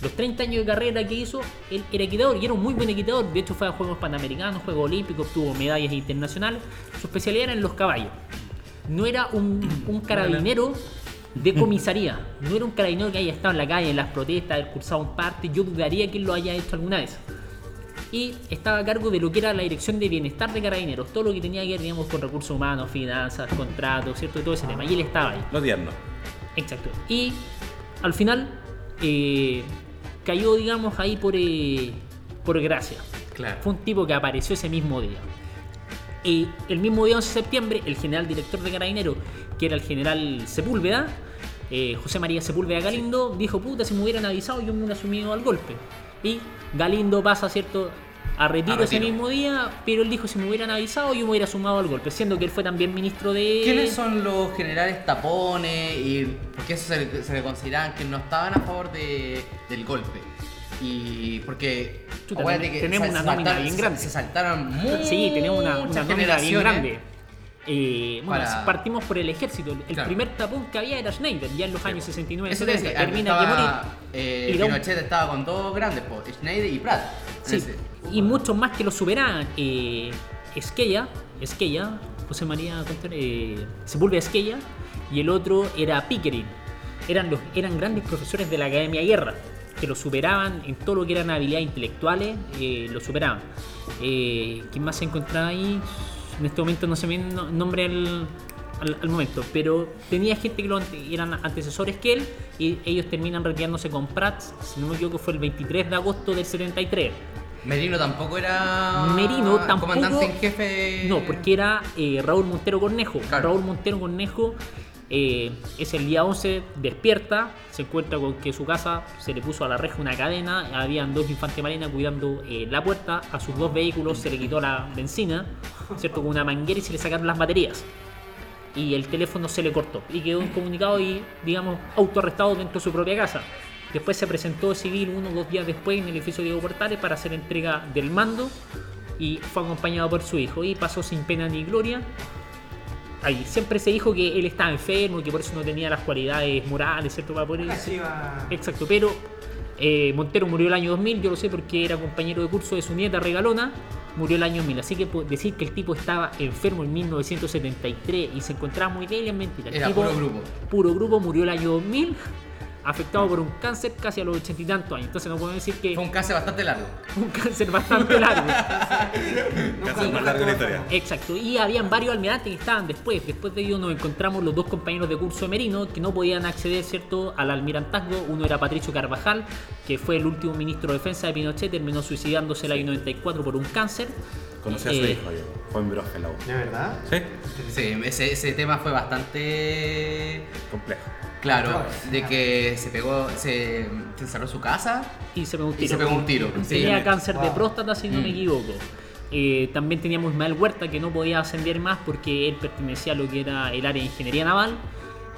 Los 30 años de carrera que hizo, él era equitador y era un muy buen equitador. De hecho, fue a Juegos Panamericanos, Juegos Olímpicos, obtuvo medallas internacionales. Su especialidad era en los caballos no era un, carabinero de comisaría, no era un carabinero que haya estado en la calle en las protestas, cursado un parte, yo dudaría que lo haya hecho alguna vez. Y estaba a cargo de lo que era la dirección de bienestar de carabineros, todo lo que tenía que ver, digamos, con recursos humanos, finanzas, contratos, ¿cierto? Y todo ese tema. Y él estaba ahí. Lo tierno. Exacto. Y al final eh, cayó, digamos, ahí por, eh, por gracia. Claro. Fue un tipo que apareció ese mismo día. Y el mismo día 11 de septiembre, el general director de Carabineros, que era el general Sepúlveda, eh, José María Sepúlveda Galindo, dijo, puta, si me hubieran avisado yo me hubiera asumido al golpe. Y Galindo pasa, ¿cierto?, a retiro, A ese mismo día, pero él dijo, si me hubieran avisado yo me hubiera sumado al golpe, siendo que él fue también ministro de... ¿Quiénes son los generales tapones y por qué eso se, le- se le consideraban que no estaban a favor de- del golpe? Y porque Chuta, tenemos se- una se nómina saltaron- bien grande. Se saltaron muchas Sí, tenemos una, una nómina bien grande. Eh, bueno, Para- partimos por el ejército. El Claro. primer tapón que había era Schneider, ya en los años 69 Eso te 70. decía, Termina de estaba, morir. eh, Pinochet estaba con dos grandes, po, Schneider y Pratt. Sí, Ese. y muchos más que lo superaban. Eh, Esquella, Esquella, José María eh, Sepúlveda Esquella, y el otro era Pickering. Eran, los, eran grandes profesores de la Academia de Guerra, que lo superaban en todo lo que eran habilidades intelectuales, eh, lo superaban. ¿Quién más se encontraba ahí? En este momento no se me nombre al, al, al momento, pero tenía gente que lo eran antecesores que él y ellos terminan retirándose con Pratt, si no me equivoco fue el 23 de agosto del 73. Merino tampoco era Merino tampoco. comandante en jefe. No, porque era eh, Raúl Montero Cornejo. Claro. Raúl Montero Cornejo eh, es el día 11, despierta, se encuentra con que su casa se le puso a la reja una cadena, habían dos infantes marinas cuidando eh, la puerta, a sus dos vehículos se le quitó la benzina, ¿cierto? Con una manguera y se le sacaron las baterías. Y el teléfono se le cortó y quedó incomunicado y, digamos, autoarrestado dentro de su propia casa. Después se presentó civil uno o dos días después en el edificio Diego Portales para hacer entrega del mando y fue acompañado por su hijo y pasó sin pena ni gloria. Ahí siempre se dijo que él estaba enfermo y que por eso no tenía las cualidades morales, ¿cierto? Para poder Así va. Exacto, pero eh, Montero murió el año 2000, yo lo sé porque era compañero de curso de su nieta Regalona, murió el año 2000, así que decir que el tipo estaba enfermo en 1973 y se encontraba muy débil es mentira. El Era tipo, puro grupo. Puro grupo, murió el año 2000, afectado por un cáncer casi a los ochenta y tantos años, entonces no podemos decir que Fue un cáncer bastante largo. [laughs] un cáncer bastante largo. [laughs] Esa es más larga la historia. Exacto, y habían varios almirantes que estaban después. Después de ello nos encontramos los dos compañeros de curso de Merino que no podían acceder, ¿cierto?, al almirantazgo. Uno era Patricio Carvajal, que fue el último ministro de defensa de Pinochet, terminó suicidándose el año 94 por un cáncer. Conocí a su Eh, hijo yo. Fue en Broje la U. ¿De verdad? Sí, Sí, ese, ese tema fue bastante complejo. Claro, de que se pegó, se, se encerró en su casa Y se pegó un y tiro. se pegó un tiro. Tenía Sí. cáncer de próstata, si no me Mm. equivoco. Eh, también teníamos Ismael Huerta, que no podía ascender más porque él pertenecía a lo que era el área de ingeniería naval.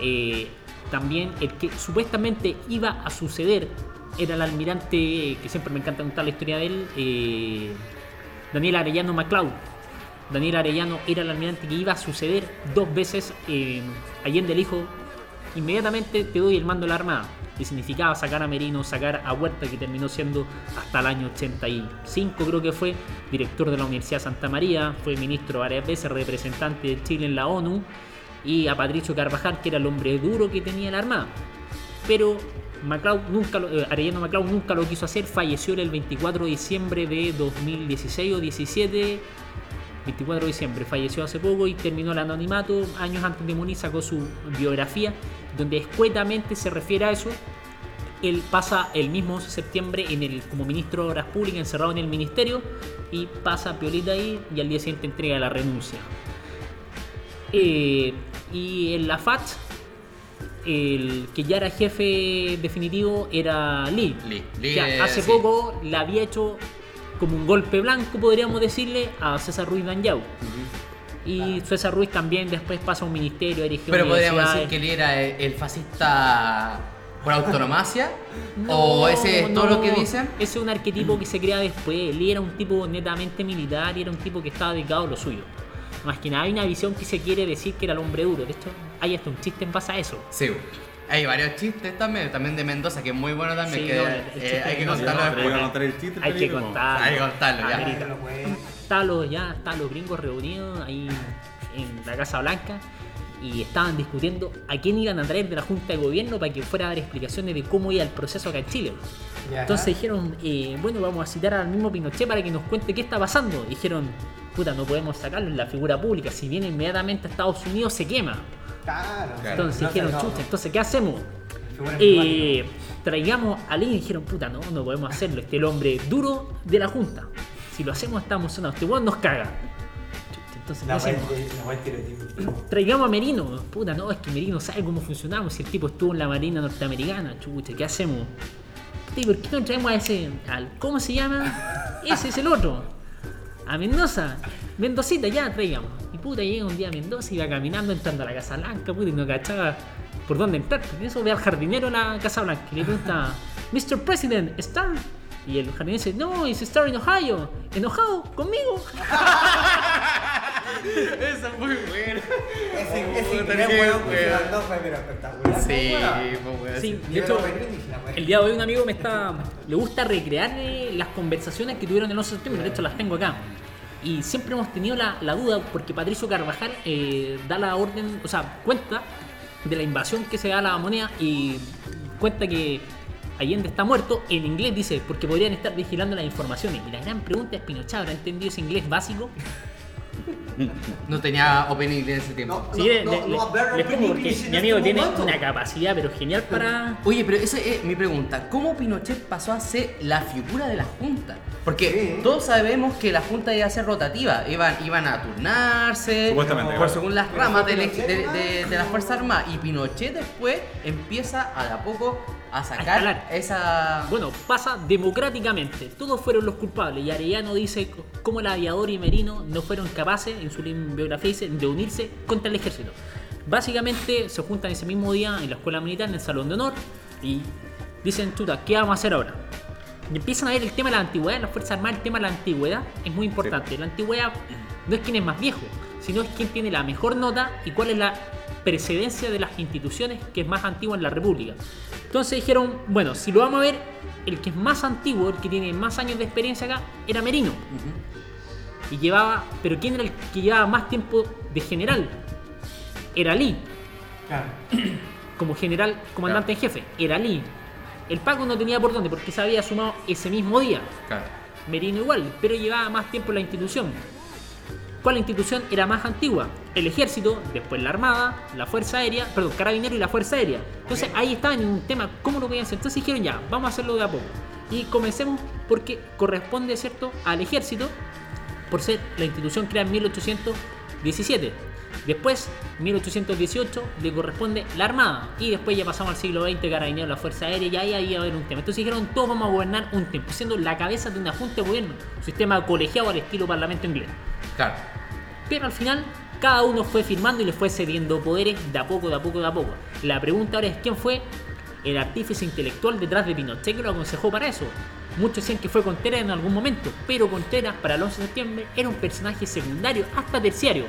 Eh, también el que supuestamente iba a suceder era el almirante, que siempre me encanta contar la historia de él, eh, Daniel Arellano MacLeod. Daniel Arellano era el almirante que iba a suceder dos veces eh, Allende el hijo. Inmediatamente te doy el mando de la Armada. Que significaba sacar a Merino, sacar a Huerta, que terminó siendo hasta el año 85, creo que fue, director de la Universidad de Santa María, fue ministro varias veces, representante de Chile en la ONU, y a Patricio Carvajal, que era el hombre duro que tenía la Armada. Pero nunca lo- eh, Arellano MacLeod nunca lo quiso hacer, falleció el 24 de diciembre de 2016 o 17, 24 de diciembre, falleció hace poco y terminó el anonimato. Años antes de morir sacó su biografía, donde escuetamente se refiere a eso. Él pasa el mismo septiembre en el, como ministro de Obras Públicas, encerrado en el ministerio, y pasa Piolita ahí y al día siguiente entrega la renuncia. Eh, y en la FAT, el que ya era jefe definitivo era Lee. Lee. Lee, hace sí. poco le había hecho como un golpe blanco, podríamos decirle, a César Ruiz Danyau. Y César Ruiz también después pasa a un ministerio, dirige Pero podríamos decir que él era el, el fascista por autonomacia [laughs] No, o ese es todo no, lo que dicen. Ese es un arquetipo que se crea después. Lee era un tipo netamente militar y era un tipo que estaba dedicado a lo suyo. Más que nada hay una visión que se quiere decir que era el hombre duro. De hecho, hay hasta un chiste en base a eso. Sí. Hay varios chistes también, también de Mendoza, que es muy bueno también, Sí, que no, el eh, hay que contarlo después. el chiste. Hay que Felipe, ¿no? contar. Hay que contarlo, ya. Estaban los, ya estaban los gringos reunidos ahí en la Casa Blanca y estaban discutiendo a quién iban a traer de la Junta de Gobierno para que fuera a dar explicaciones de cómo iba el proceso acá en Chile. Entonces dijeron, eh, bueno, vamos a citar al mismo Pinochet para que nos cuente qué está pasando. Dijeron, puta, no podemos sacarlo en la figura pública, si viene inmediatamente a Estados Unidos se quema. Claro. Entonces No, dijeron, no, chucha, entonces ¿qué hacemos? Eh, traigamos a Lee y dijeron, puta, no, no podemos hacerlo. Este es el hombre duro de la Junta. Si lo hacemos estamos sonados. Este weón nos caga. Entonces, ¿qué La. [clears throat] Traigamos a Merino. Puta, no, es que Merino sabe cómo funcionamos. Si el tipo estuvo en la Marina Norteamericana, chucha, ¿qué hacemos? Puta, ¿y ¿Por qué no traemos a ese, al, ¿cómo se llama? Ese es el otro. A Mendoza. Mendocita, ya traigamos. Y puta, llega un día a Mendoza, iba caminando, entrando a la Casa Blanca, puta, y no cachaba por dónde entrar. Y eso ve al jardinero en la Casa Blanca y le pregunta, [laughs] Mr. President, ¿Star? Y el jardinero dice, no, es Star en Ohio. ¿Enojado? ¿Conmigo? [laughs] Eso es muy bueno. Ese, inglés, fue pero espectacular. Sí, bueno. Sí, de hecho, el día de hoy un amigo me está. le gusta recrear eh, las conversaciones que tuvieron en el 11 de septiembre, de hecho las tengo acá. Y siempre hemos tenido la, la duda, porque Patricio Carvajal eh, da la orden, o sea, cuenta de la invasión que se da a la moneda y cuenta que Allende está muerto. En inglés dice, porque podrían estar vigilando las informaciones. Y la gran pregunta es: ¿Pinochet habrá entendido ese inglés básico? No tenía opening en ese tiempo. No, Sí, no, le, no, le- no, le- haber le explico opening porque English en mi amigo este tiene momento. una capacidad, pero genial para. Oye, pero esa es mi pregunta. ¿Cómo Pinochet pasó a ser la figura de la Junta? Porque Sí. todos sabemos que la Junta iba a ser rotativa. Iban, iban a turnarse. Supuestamente, Por según las ramas de las Fuerzas Armadas. Y Pinochet después empieza a de a poco a sacar esa. Bueno, pasa democráticamente. Todos fueron los culpables. Y Arellano dice cómo el aviador y Merino no fueron capaces, en su biografía dice, de unirse contra el ejército. Básicamente se juntan ese mismo día en la escuela militar, en el salón de honor, y dicen, chuta, ¿qué vamos a hacer ahora? Y empiezan a ver el tema de la antigüedad, las Fuerzas Armadas, el tema de la antigüedad es muy importante. La antigüedad no es quién es más viejo, sino es quién tiene la mejor nota y cuál es la precedencia de las instituciones que es más antigua en la República. Entonces dijeron, bueno, si lo vamos a ver, el que es más antiguo, el que tiene más años de experiencia acá, era Merino. Y llevaba, pero ¿quién era el que llevaba más tiempo de general? Era Lee, Claro. [clears throat] como general, comandante en jefe, era Lee. El Paco no tenía por dónde, porque se había sumado ese mismo día. Claro. Merino igual, pero llevaba más tiempo en la institución. ¿Cuál institución era más antigua? El ejército, después la armada, la fuerza aérea, perdón, carabinero y la fuerza aérea. Entonces ahí estaba en un tema, ¿cómo lo voy a hacer? Entonces dijeron ya, vamos a hacerlo de a poco. Y comencemos porque corresponde, ¿cierto?, al ejército por ser la institución creada en 1817. Después, 1818, le corresponde la Armada. Y después ya pasamos al siglo XX, Carabineros, la Fuerza Aérea, y ahí ahí va a haber un tema. Entonces dijeron, todos vamos a gobernar un tiempo, siendo la cabeza de una junta de gobierno, un sistema colegiado al estilo parlamento inglés. Claro. Pero al final, cada uno fue firmando y le fue cediendo poderes de a poco, de a poco, de a poco. La pregunta ahora es, ¿quién fue el artífice intelectual detrás de Pinochet que lo aconsejó para eso? Muchos decían que fue Contreras en algún momento, pero Contreras para el 11 de septiembre era un personaje secundario, hasta terciario.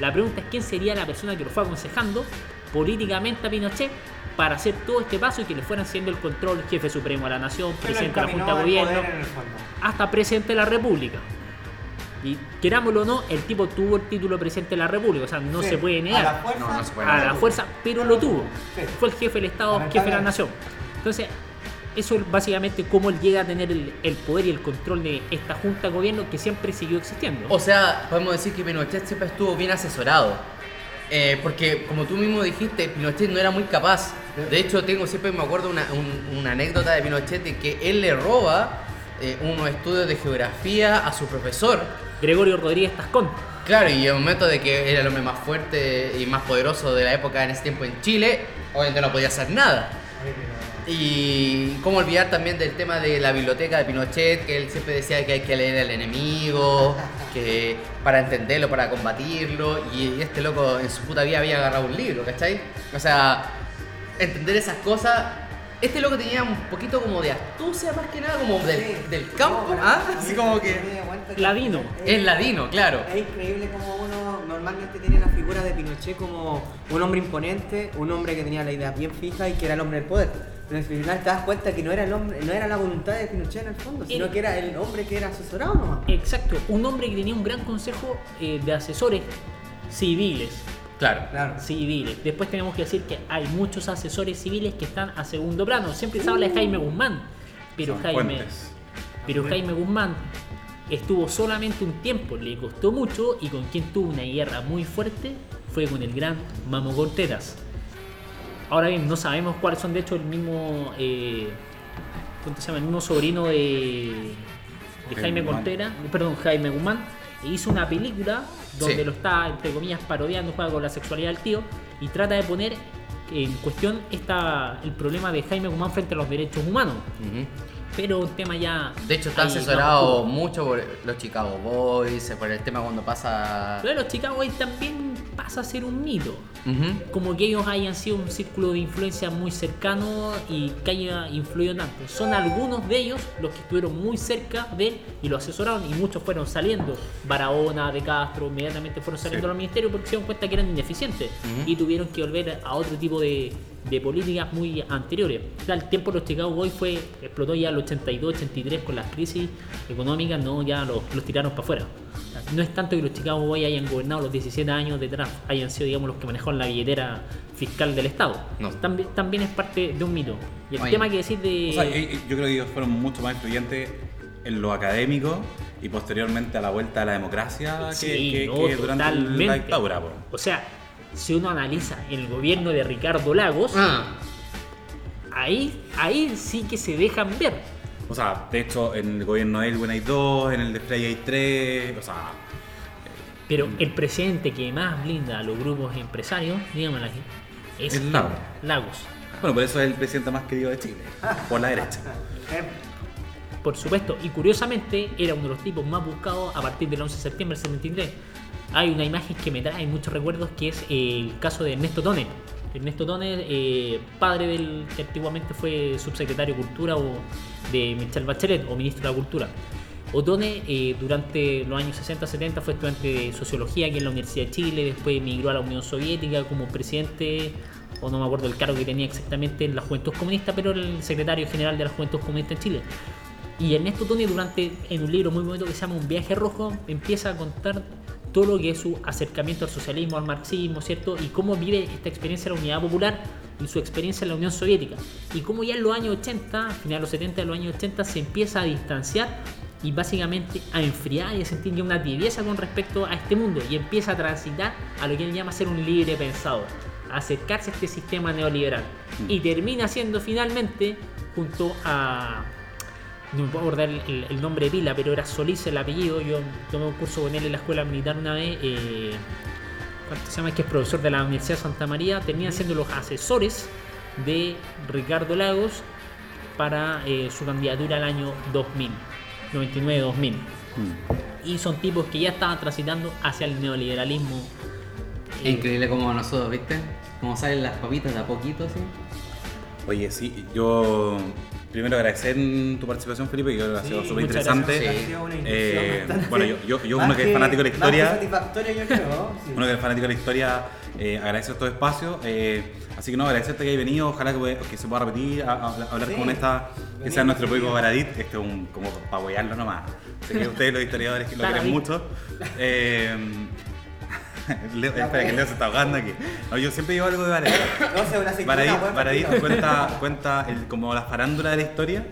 La pregunta es quién sería la persona que lo fue aconsejando políticamente a Pinochet para hacer todo este paso y que le fueran siendo el control jefe supremo de la nación, presidente de la Junta de Gobierno, hasta presidente de la República. Y querámoslo o no, el tipo tuvo el título de presidente de la República, o sea, no Sí, se puede A la negar fuerza, No, no se puede a negar. la fuerza, pero lo tuvo. Sí. Fue el jefe del Estado, jefe de la nación. Entonces, eso es básicamente cómo él llega a tener el, el poder y el control de esta junta de gobierno que siempre siguió existiendo. O sea, podemos decir que Pinochet siempre estuvo bien asesorado. Eh, porque como tú mismo dijiste, Pinochet no era muy capaz. De hecho, tengo siempre me acuerdo una, un- una anécdota de Pinochet de que él le roba eh, unos estudios de geografía a su profesor. Gregorio Rodríguez Tascón. Claro, y en el momento de que era el hombre más fuerte y más poderoso de la época en ese tiempo en Chile, obviamente no podía hacer nada. Y cómo olvidar también del tema de la biblioteca de Pinochet, que él siempre decía que hay que leer al enemigo, que para entenderlo, para combatirlo, y este loco en su puta vida había agarrado un libro, ¿cachai? O sea, entender esas cosas. Este loco tenía un poquito como de astucia más que nada, como del, Sí. del campo, No, ¿ah? Así como que Ladino. Es ladino, claro. Es increíble como uno normalmente tiene la figura de Pinochet como un hombre imponente, un hombre que tenía la idea bien fija y que era el hombre del poder. Pero al final te das cuenta que no era el hombre, no era la voluntad de Pinochet en el fondo, sino El- que era el hombre que era asesorado nomás. Exacto, un hombre que tenía un gran consejo eh, de asesores civiles. Claro. Claro. Civiles. Después tenemos que decir que hay muchos asesores civiles que están a segundo plano. Siempre se habla de Jaime Guzmán, pero Son Jaime, fuentes. pero Jaime Guzmán estuvo solamente un tiempo, le costó mucho y con quien tuvo una guerra muy fuerte fue con el gran Mamo Contreras. Ahora bien, no sabemos cuáles son de hecho el mismo, eh, ¿cómo se llama? El mismo sobrino de, de Jaime. Contreras, perdón, Jaime Guzmán, e hizo una película donde Sí. lo está, entre comillas, parodiando, juega con la sexualidad del tío y trata de poner en cuestión esta, el problema de Jaime Guzmán frente a los derechos humanos. Ujú. Pero un tema ya. De hecho, está asesorado mucho por los Chicago Boys, por el tema cuando pasa. Pero los Chicago Boys también pasa a ser un mito. Ujú. Como que ellos hayan sido un círculo de influencia muy cercano y que haya influido tanto. Son algunos de ellos los que estuvieron muy cerca de él y lo asesoraron y muchos fueron saliendo. Barahona, De Castro, inmediatamente fueron saliendo Sí. a los ministerios porque se dieron cuenta que eran ineficientes Ujú. y tuvieron que volver a otro tipo de, de políticas muy anteriores. O sea, el tiempo de los Chicago Boys fue, explotó ya el 82, 83 con las crisis económicas, no, ya los, los tiraron para afuera. No es tanto que los Chicago Boys hayan gobernado los 17 años detrás, hayan sido, digamos, los que manejaron la billetera fiscal del Estado. No. También, también es parte de un mito. Y el Oye. tema que decir de... O sea, yo creo que ellos fueron mucho más influyentes en lo académico y posteriormente a la vuelta a la democracia que, Sí, que- no, que durante totalmente. la dictadura. po. O sea, si uno analiza el gobierno de Ricardo Lagos, Ah, ahí, ahí sí que se dejan ver. O sea, de hecho, en el gobierno de Elwin hay dos, en el de Frey hay tres, o sea, Pero el presidente que más blinda a los grupos empresarios, digámoslo aquí, es Es Lagos. Lagos. bueno, por eso es el presidente más querido de Chile, por la derecha. Eh, [laughs] Por supuesto, y curiosamente era uno de los tipos más buscados a partir del 11 de septiembre del 73. Hay una imagen que me trae muchos recuerdos que es el caso de Ernesto Tonet. Ernesto Tonet, eh, padre del que antiguamente fue subsecretario de Cultura o de Michelle Bachelet o ministro de la Cultura. Otone eh, durante los años 60-70 fue estudiante de sociología aquí en la Universidad de Chile, después emigró a la Unión Soviética como presidente, o no me acuerdo el cargo que tenía exactamente en la Juventud Comunista, pero era el secretario general de la Juventud Comunista en Chile. Y Ernesto Toni durante, en un libro muy bonito que se llama Un viaje rojo, empieza a contar todo lo que es su acercamiento al socialismo, al marxismo, ¿cierto? Y cómo vive esta experiencia de la unidad popular y su experiencia en la Unión Soviética. Y cómo ya en los años 80, a finales de los 70, de los años 80, se empieza a distanciar y básicamente a enfriar y a sentir ya una tibieza con respecto a este mundo y empieza a transitar a lo que él llama ser un libre pensador, a acercarse a este sistema neoliberal y termina siendo finalmente junto a no me puedo acordar el, el nombre de pila, pero era Solís el apellido. Yo tomé un curso con él en la escuela militar una vez. Eh, ¿Cuánto se llama? Es que es profesor de la Universidad de Santa María. Terminan siendo los asesores de Ricardo Lagos para eh, su candidatura al año 2000, 99-2000. Y son tipos que ya estaban transitando hacia el neoliberalismo. Es increíble como nosotros, ¿viste? Como salen las papitas de a poquito, así. Oye, sí, yo primero agradecer tu participación, Felipe, que creo que ha sido súper interesante. gracias. Ha sido una Eh, bueno, yo, yo, yo uno que es fanático de la historia, yo creo. sí. uno que es fanático de la historia, eh, agradecer estos espacios. eh, así que no, agradecerte que hayas venido, ojalá que, que se pueda repetir, a- a- hablar Sí, con esta, que sea nuestro público. Baradit, este es un, como para apoyarlo nomás. Sé que ustedes los historiadores que lo quieren mucho. [laughs] [laughs] Leo- espera, que Leo se está ahogando aquí. No, yo siempre digo algo de Baradit. No sé, una Baradit, Baradit cuenta, cuenta el- como la farándula de la historia,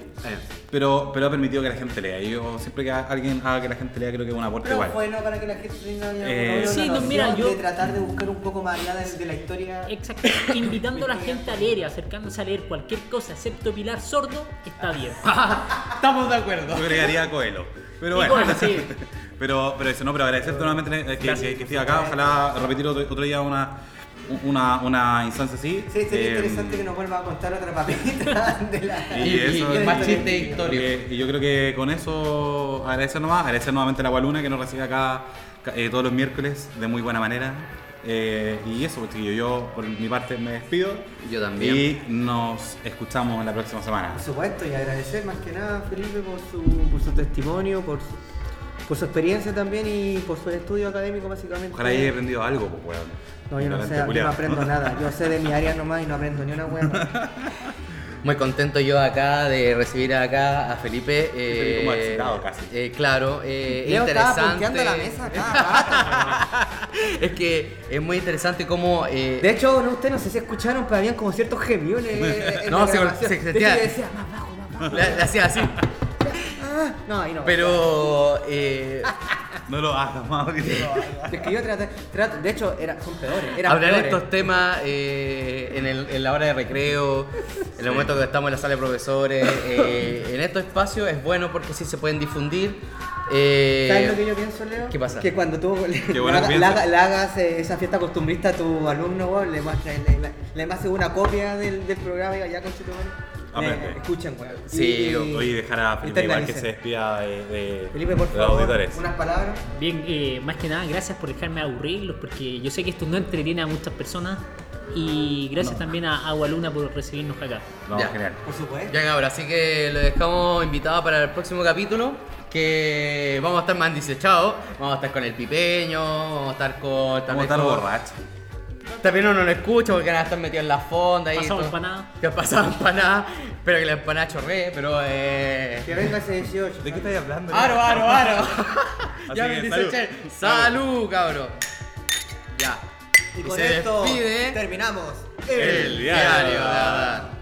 pero, pero ha permitido que la gente lea. Y yo siempre que alguien haga que la gente lea, creo que es un aporte igual. bueno para que la gente tenga una, Eh, una Sí, no, mira, yo- de tratar de buscar un poco más allá de, de la historia. Exacto. Invitando a la gente a leer y acercándose a leer cualquier cosa, excepto Pilar Sordo, está bien. [laughs] Estamos de acuerdo. Yo agregaría a Coelho. Pero Y bueno. Coelho, sí. [laughs] pero, pero eso, no, pero agradecerte nuevamente eh, que, que, que estés acá. Ojalá repetir otro, otro día una, una, una instancia así. Sí, sería Eh, interesante que nos vuelva a contar otra papelita [laughs] de la. Y Y, eso- y más chiste historia. Y yo creo que con eso agradecer nomás, agradecer nuevamente a la Gualuna que nos recibe acá eh, todos los miércoles de muy buena manera. Eh, y eso, pues, chiquillos, yo por mi parte me despido. Yo también. Y nos escuchamos la próxima semana. Por supuesto, y agradecer más que nada a Felipe por su, por su testimonio, por su, por su experiencia también y por su estudio académico básicamente. Ojalá hayas aprendido algo, pues, weón. No, yo no sé, yo no aprendo [laughs] nada. Yo sé de mi área nomás y no aprendo ni una hueá. [laughs] Muy contento yo acá de recibir acá a Felipe. Felipe como excitado casi. eh, claro, eh, Leo interesante. la mesa cada [laughs] es que es muy interesante cómo. eh, De hecho, no, ustedes no sé si escucharon, pero habían como ciertos gemidos No, la se- se hecho, yo decía, más bajo, más bajo. le, le hacía así. Ah, no, ahí no. Pero. eh, [laughs] No lo hagas, Mauricio. [laughs] Es que yo traté, trato- de hecho, era, son peores. Eran hablar de peores. estos temas eh, en, el- en la hora de recreo, en el momento que estamos en la sala de profesores, eh, en estos espacios es bueno porque sí se pueden difundir. eh, ¿Sabes lo que yo pienso, Leo? ¿Qué pasa? Que cuando tú le, Qué le bueno haga- que le piensa. haga- le hagas eh, esa fiesta costumbrista a tu alumno, weón, le muestras, le, le, le haces una copia del, del programa y ya con Aprende. Escuchen, weón. Sí, Y- Oye, dejar a Felipe igual que se despida de, de- Felipe, por de los favor, auditores. unas palabras. Bien, eh, más que nada, gracias por dejarme aburrirlos, porque yo sé que esto no entretiene a muchas personas. Y gracias también a Agua Luna por recibirnos acá. No, Ya. genial. Por supuesto. Ya cabrón, así que lo dejamos invitado para el próximo capítulo. Que vamos a estar más disechados. Vamos a estar con el pipeño, vamos a estar con. Vamos a estar borrachos. También uno no escucha porque van a estar metidos en la fonda. y Pasamos todo. empanada. Que pasamos empanada. Espero que la empanada chorree, pero eh. Que venga ese 18. ¿De qué estáis hablando? ¡Aro, aro, aro! [laughs] [laughs] ya Así me que, dice salud. Chel. ¡Salud, cabrón! Ya. Y con se esto despide terminamos el diario de Adán.